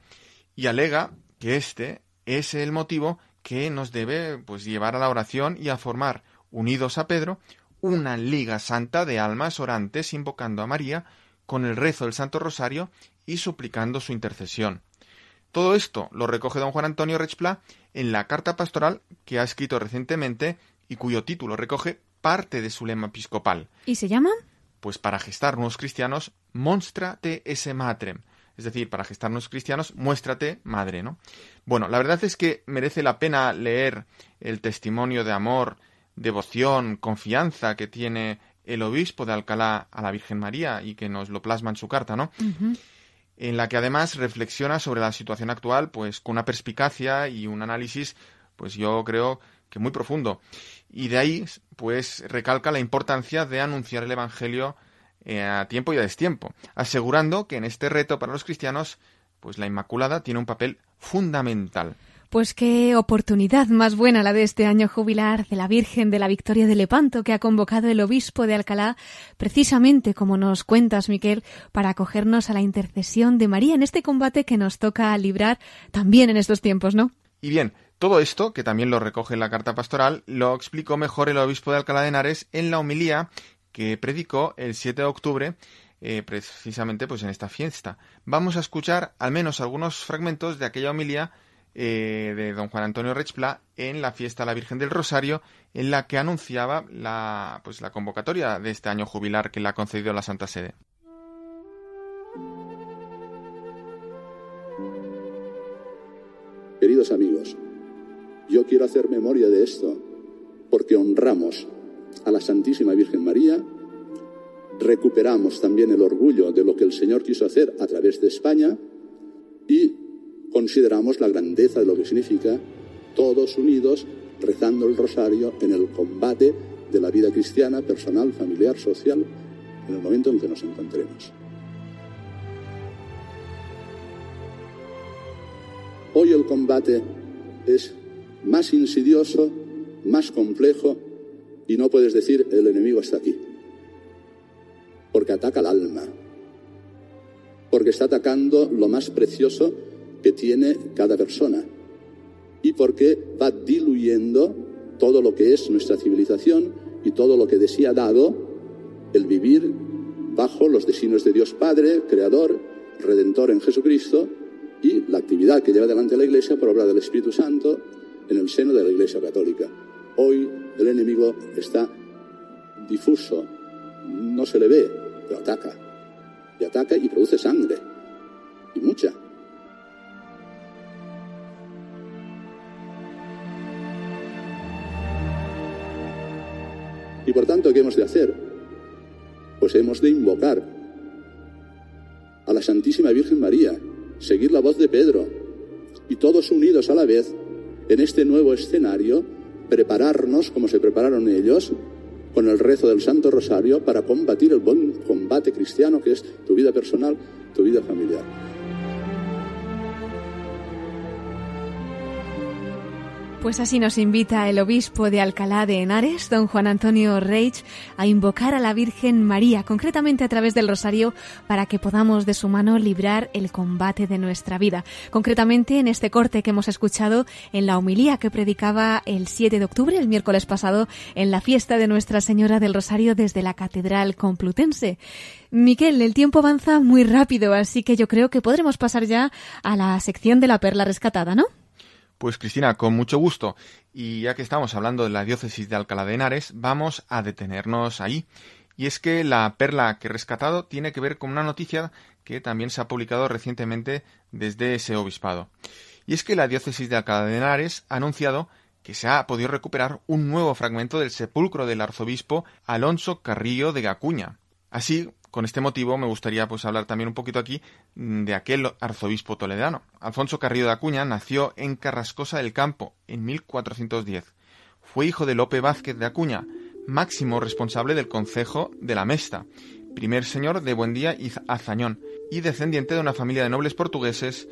y alega que este es el motivo que nos debe pues llevar a la oración y a formar, unidos a Pedro, una liga santa de almas orantes invocando a María con el rezo del Santo Rosario y suplicando su intercesión. Todo esto lo recoge don Juan Antonio Rechpla en la carta pastoral que ha escrito recientemente y cuyo título recoge parte de su lema episcopal. ¿Y se llama? Pues para gestar nuevos cristianos, monstra te esse matrem, es decir, para gestarnos cristianos, muéstrate madre, ¿no? Bueno, la verdad es que merece la pena leer el testimonio de amor, devoción, confianza que tiene el obispo de Alcalá a la Virgen María y que nos lo plasma en su carta, ¿no? En la que además reflexiona sobre la situación actual, pues con una perspicacia y un análisis, pues yo creo que muy profundo. Y de ahí, pues recalca la importancia de anunciar el Evangelio a tiempo y a destiempo, asegurando que en este reto para los cristianos, pues la Inmaculada tiene un papel fundamental. Pues qué oportunidad más buena la de este año jubilar de la Virgen de la Victoria de Lepanto que ha convocado el obispo de Alcalá, precisamente como nos cuentas, Miquel, para acogernos a la intercesión de María en este combate que nos toca librar también en estos tiempos, ¿no? Y bien, todo esto, que también lo recoge en la carta pastoral, lo explicó mejor el obispo de Alcalá de Henares en la homilía que predicó el 7 de octubre eh, precisamente pues en esta fiesta. Vamos a escuchar al menos algunos fragmentos de aquella homilía eh, de don Juan Antonio Rechpla en la fiesta a la Virgen del Rosario, en la que anunciaba la, pues, la convocatoria de este año jubilar que le ha concedido la Santa Sede. Queridos amigos, yo quiero hacer memoria de esto porque honramos a la Santísima Virgen María, recuperamos también el orgullo de lo que el Señor quiso hacer a través de España y consideramos la grandeza de lo que significa todos unidos rezando el rosario en el combate de la vida cristiana, personal, familiar, social, en el momento en que nos encontremos. Hoy el combate es más insidioso, más complejo y no puedes decir el enemigo está aquí. Porque ataca el alma. Porque está atacando lo más precioso que tiene cada persona. Y porque va diluyendo todo lo que es nuestra civilización y todo lo que de sí ha dado el vivir bajo los designios de Dios Padre, Creador, Redentor en Jesucristo y la actividad que lleva adelante la Iglesia por obra del Espíritu Santo en el seno de la Iglesia Católica. Hoy el enemigo está difuso, no se le ve, pero ataca. Y ataca y produce sangre. Y mucha. Y por tanto, ¿qué hemos de hacer? Pues hemos de invocar a la Santísima Virgen María, seguir la voz de Pedro y todos unidos a la vez en este nuevo escenario, prepararnos como se prepararon ellos con el rezo del Santo Rosario para combatir el buen combate cristiano que es tu vida personal, tu vida familiar. Pues así nos invita el obispo de Alcalá de Henares, don Juan Antonio Reich, a invocar a la Virgen María, concretamente a través del rosario, para que podamos de su mano librar el combate de nuestra vida. Concretamente en este corte que hemos escuchado en la homilía que predicaba el 7 de octubre, el miércoles pasado, en la fiesta de Nuestra Señora del Rosario desde la Catedral Complutense. Miquel, el tiempo avanza muy rápido, así que yo creo que podremos pasar ya a la sección de la perla rescatada, ¿no? Pues Cristina, con mucho gusto. Y ya que estamos hablando de la diócesis de Alcalá de Henares, vamos a detenernos ahí. Y es que la perla que he rescatado tiene que ver con una noticia que también se ha publicado recientemente desde ese obispado. Y es que la diócesis de Alcalá de Henares ha anunciado que se ha podido recuperar un nuevo fragmento del sepulcro del arzobispo Alonso Carrillo de Gacuña. Así, con este motivo me gustaría pues hablar también un poquito aquí mm, de aquel arzobispo toledano. Alfonso Carrillo de Acuña nació en Carrascosa del Campo en 1410. Fue hijo de Lope Vázquez de Acuña, máximo responsable del concejo de la Mesta, primer señor de Buendía y Azañón, y descendiente de una familia de nobles portugueses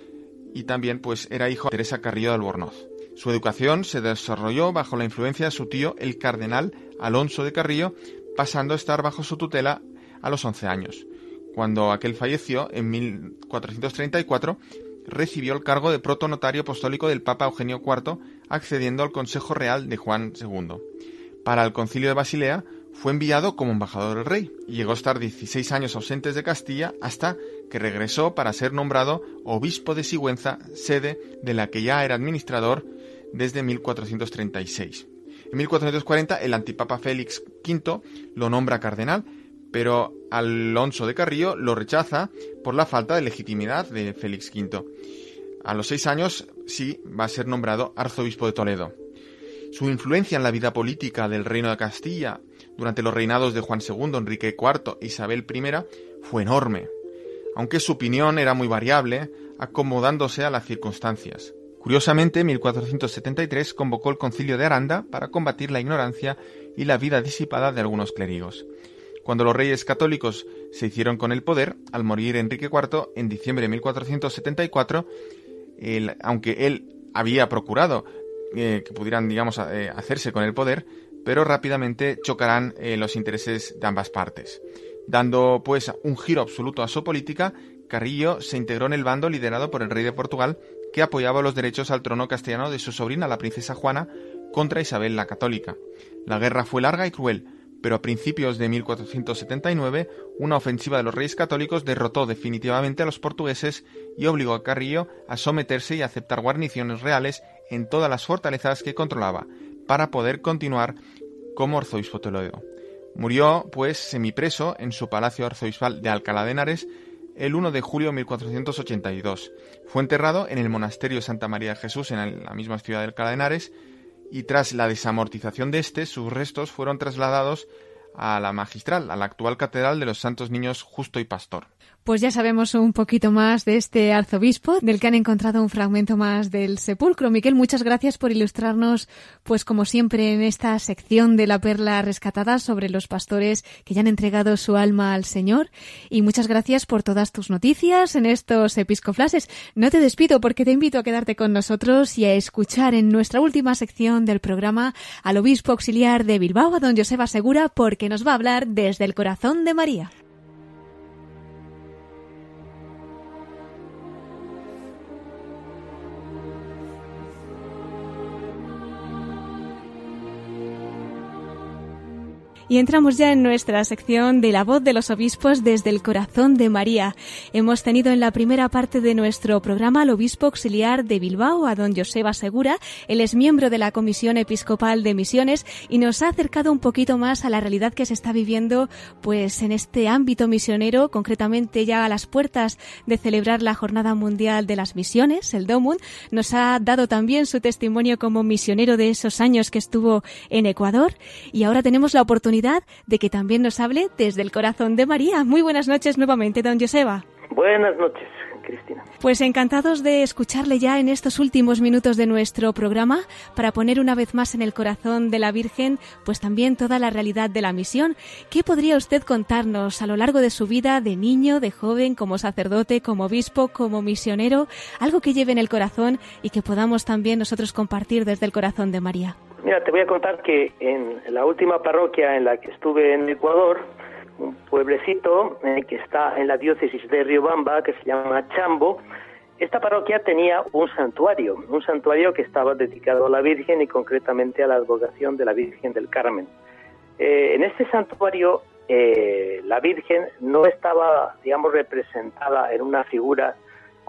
y también pues era hijo de Teresa Carrillo de Albornoz. Su educación se desarrolló bajo la influencia de su tío, el cardenal Alonso de Carrillo, pasando a estar bajo su tutela a los 11 años. Cuando aquel falleció, en 1434, recibió el cargo de protonotario apostólico del Papa Eugenio IV, accediendo al Consejo Real de Juan II. Para el Concilio de Basilea fue enviado como embajador del rey y llegó a estar 16 años ausentes de Castilla hasta que regresó para ser nombrado obispo de Sigüenza, sede de la que ya era administrador desde 1436. En 1440 el antipapa Félix V lo nombra cardenal pero Alonso de Carrillo lo rechaza por la falta de legitimidad de Félix V. A los seis años sí va a ser nombrado arzobispo de Toledo. Su influencia en la vida política del reino de Castilla durante los reinados de Juan II, Enrique IV e Isabel I fue enorme, aunque su opinión era muy variable, acomodándose a las circunstancias. Curiosamente, en 1473 convocó el concilio de Aranda para combatir la ignorancia y la vida disipada de algunos clérigos. Cuando los reyes católicos se hicieron con el poder, al morir Enrique IV en diciembre de 1474, aunque él había procurado eh, que pudieran, digamos, eh, hacerse con el poder, pero rápidamente chocarán eh, los intereses de ambas partes. Dando, pues, un giro absoluto a su política, Carrillo se integró en el bando liderado por el rey de Portugal, que apoyaba los derechos al trono castellano de su sobrina, la princesa Juana, contra Isabel la Católica. La guerra fue larga y cruel, pero a principios de 1479 una ofensiva de los reyes católicos derrotó definitivamente a los portugueses y obligó a Carrillo a someterse y aceptar guarniciones reales en todas las fortalezas que controlaba, para poder continuar como arzobispo Toledo. Murió, pues, semipreso en su palacio arzobispal de Alcalá de Henares el 1 de julio de 1482. Fue enterrado en el monasterio de Santa María de Jesús en la misma ciudad de Alcalá de Henares y tras la desamortización de este, sus restos fueron trasladados a la magistral, a la actual catedral de los Santos Niños Justo y Pastor. Pues ya sabemos un poquito más de este arzobispo, del que han encontrado un fragmento más del sepulcro. Miquel, muchas gracias por ilustrarnos, pues como siempre, en esta sección de la perla rescatada sobre los pastores que ya han entregado su alma al Señor. Y muchas gracias por todas tus noticias en estos episcoflases. No te despido porque te invito a quedarte con nosotros y a escuchar en nuestra última sección del programa al obispo auxiliar de Bilbao, a don Joseba Segura, porque nos va a hablar desde el corazón de María. Y entramos ya en nuestra sección de la voz de los obispos desde el corazón de María. Hemos tenido en la primera parte de nuestro programa al obispo auxiliar de Bilbao, a don Joseba Segura. Él es miembro de la Comisión Episcopal de Misiones y nos ha acercado un poquito más a la realidad que se está viviendo pues en este ámbito misionero, concretamente ya a las puertas de celebrar la Jornada Mundial de las Misiones, el DOMUN. Nos ha dado también su testimonio como misionero de esos años que estuvo en Ecuador y ahora tenemos la oportunidad de que también nos hable desde el corazón de María. Muy buenas noches nuevamente, don Joseba. Buenas noches. Cristina. Pues encantados de escucharle ya en estos últimos minutos de nuestro programa para poner una vez más en el corazón de la Virgen pues también toda la realidad de la misión. ¿Qué podría usted contarnos a lo largo de su vida de niño, de joven, como sacerdote, como obispo, como misionero? Algo que lleve en el corazón y que podamos también nosotros compartir desde el corazón de María. Mira, te voy a contar que en la última parroquia en la que estuve en Ecuador, un pueblecito eh, que está en la diócesis de Riobamba, que se llama Chambo, esta parroquia tenía un santuario, un santuario que estaba dedicado a la Virgen y concretamente a la advocación de la Virgen del Carmen. Eh, en este santuario eh, la Virgen no estaba, digamos, representada en una figura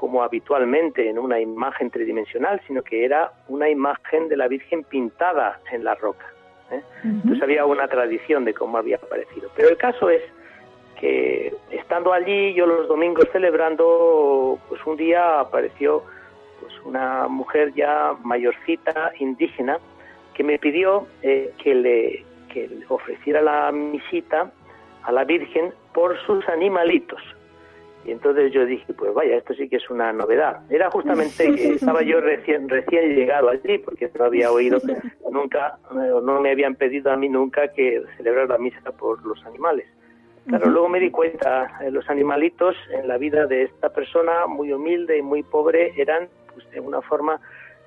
como habitualmente en una imagen tridimensional, sino que era una imagen de la Virgen pintada en la roca. ¿eh? Entonces había una tradición de cómo había aparecido. Pero el caso es que estando allí, yo los domingos celebrando, pues un día apareció pues una mujer ya mayorcita, indígena, que me pidió eh, que, le, que le ofreciera la misita a la Virgen por sus animalitos. Y entonces yo dije, pues vaya, esto sí que es una novedad. Era justamente que estaba yo recién, recién llegado allí, porque no había oído nunca, no me habían pedido a mí nunca que celebrar la misa por los animales. Claro, luego me di cuenta, eh, los animalitos en la vida de esta persona, muy humilde y muy pobre, eran, pues de una forma,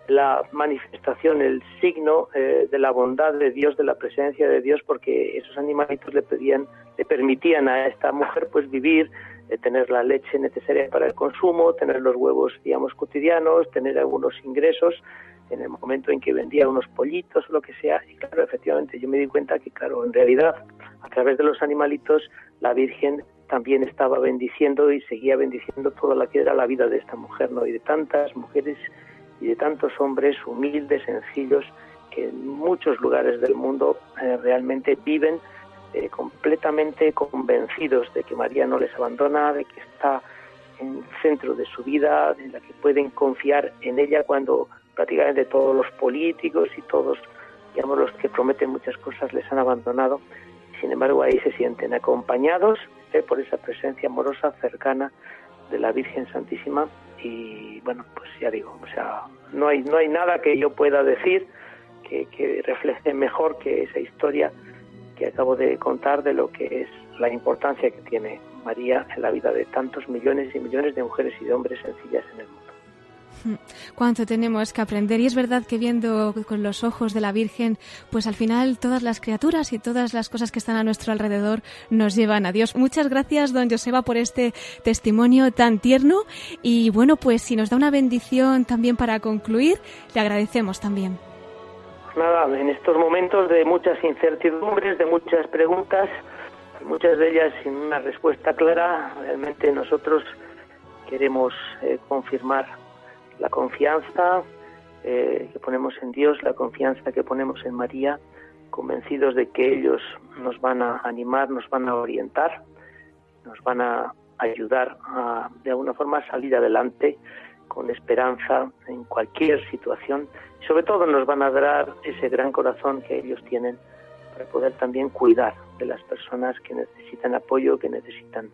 la manifestación, el signo eh, de la bondad de Dios, de la presencia de Dios, porque esos animalitos le pedían, le permitían a esta mujer pues vivir, eh, tener la leche necesaria para el consumo, tener los huevos, digamos, cotidianos, tener algunos ingresos en el momento en que vendía unos pollitos o lo que sea. Y claro, efectivamente, yo me di cuenta que, claro, en realidad, a través de los animalitos, la Virgen también estaba bendiciendo y seguía bendiciendo toda la que era la vida de esta mujer, ¿no? Y de tantas mujeres y de tantos hombres humildes, sencillos, que en muchos lugares del mundo eh, realmente viven eh, completamente convencidos de que María no les abandona, de que está en el centro de su vida, de la que pueden confiar en ella cuando prácticamente todos los políticos y todos, digamos, los que prometen muchas cosas les han abandonado. Sin embargo, ahí se sienten acompañados eh, por esa presencia amorosa, cercana de la Virgen Santísima. Y bueno, pues ya digo, o sea, no hay, no hay nada que yo pueda decir que, que refleje mejor que esa historia que acabo de contar de lo que es la importancia que tiene María en la vida de tantos millones y millones de mujeres y de hombres sencillas en el mundo. Hmm. Cuánto tenemos que aprender. Y es verdad que viendo con los ojos de la Virgen, pues al final todas las criaturas y todas las cosas que están a nuestro alrededor nos llevan a Dios. Muchas gracias, don Joseba, por este testimonio tan tierno. Y bueno, pues si nos da una bendición también para concluir, le agradecemos también nada, en estos momentos de muchas incertidumbres, de muchas preguntas, muchas de ellas sin una respuesta clara, realmente nosotros queremos eh, confirmar la confianza eh, que ponemos en Dios, la confianza que ponemos en María, convencidos de que ellos nos van a animar, nos van a orientar, nos van a ayudar a de alguna forma salir adelante con esperanza en cualquier situación sobre todo nos van a dar ese gran corazón que ellos tienen para poder también cuidar de las personas que necesitan apoyo, que necesitan,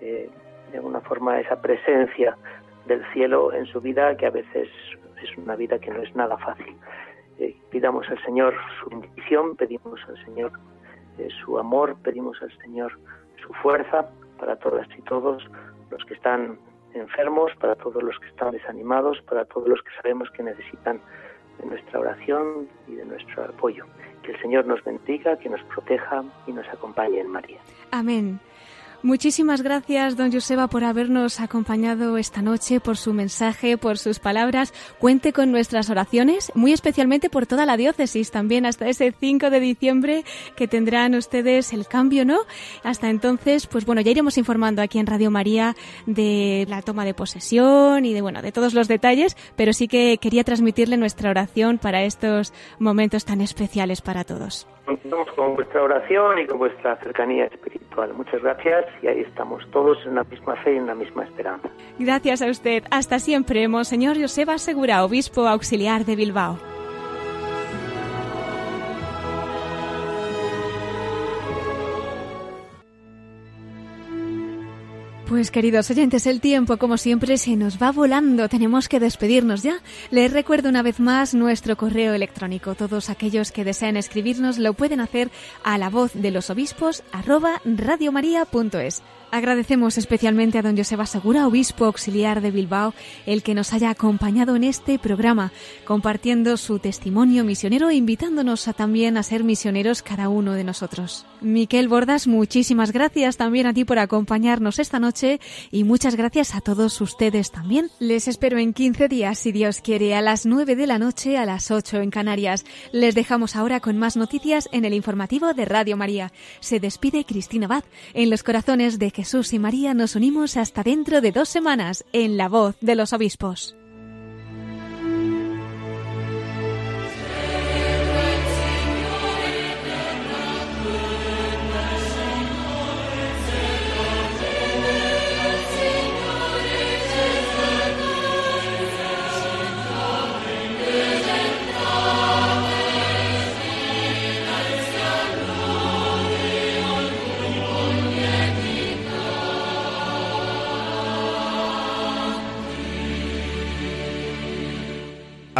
eh, de alguna forma esa presencia del cielo en su vida, que a veces es una vida que no es nada fácil. Eh, pidamos al Señor su bendición, pedimos al Señor eh, su amor, pedimos al Señor su fuerza para todas y todos los que están enfermos, para todos los que están desanimados, para todos los que sabemos que necesitan de nuestra oración y de nuestro apoyo. Que el Señor nos bendiga, que nos proteja y nos acompañe en María. Amén. Muchísimas gracias, don Joseba, por habernos acompañado esta noche, por su mensaje, por sus palabras. Cuente con nuestras oraciones, muy especialmente por toda la diócesis, también hasta ese 5 de diciembre que tendrán ustedes el cambio, ¿no? Hasta entonces, pues bueno, ya iremos informando aquí en Radio María de la toma de posesión y de, bueno, de todos los detalles, pero sí que quería transmitirle nuestra oración para estos momentos tan especiales para todos. Contamos con vuestra oración y con vuestra cercanía espiritual. Muchas gracias y ahí estamos todos en la misma fe y en la misma esperanza. Gracias a usted. Hasta siempre, Monseñor Joseba Segura, obispo auxiliar de Bilbao. Pues queridos oyentes, el tiempo como siempre se nos va volando, tenemos que despedirnos ya. Les recuerdo una vez más nuestro correo electrónico. Todos aquellos que deseen escribirnos lo pueden hacer a la voz de los obispos radiomaria.es. Agradecemos especialmente a don Joseba Segura, obispo auxiliar de Bilbao, el que nos haya acompañado en este programa, compartiendo su testimonio misionero e invitándonos a también a ser misioneros cada uno de nosotros. Miquel Bordas, muchísimas gracias también a ti por acompañarnos esta noche y muchas gracias a todos ustedes también. Les espero en 15 días, si Dios quiere, a las 9 de la noche, a las 8 en Canarias. Les dejamos ahora con más noticias en el informativo de Radio María. Se despide Cristina Bad en los corazones de Jesús y María nos unimos hasta dentro de dos semanas en La Voz de los Obispos.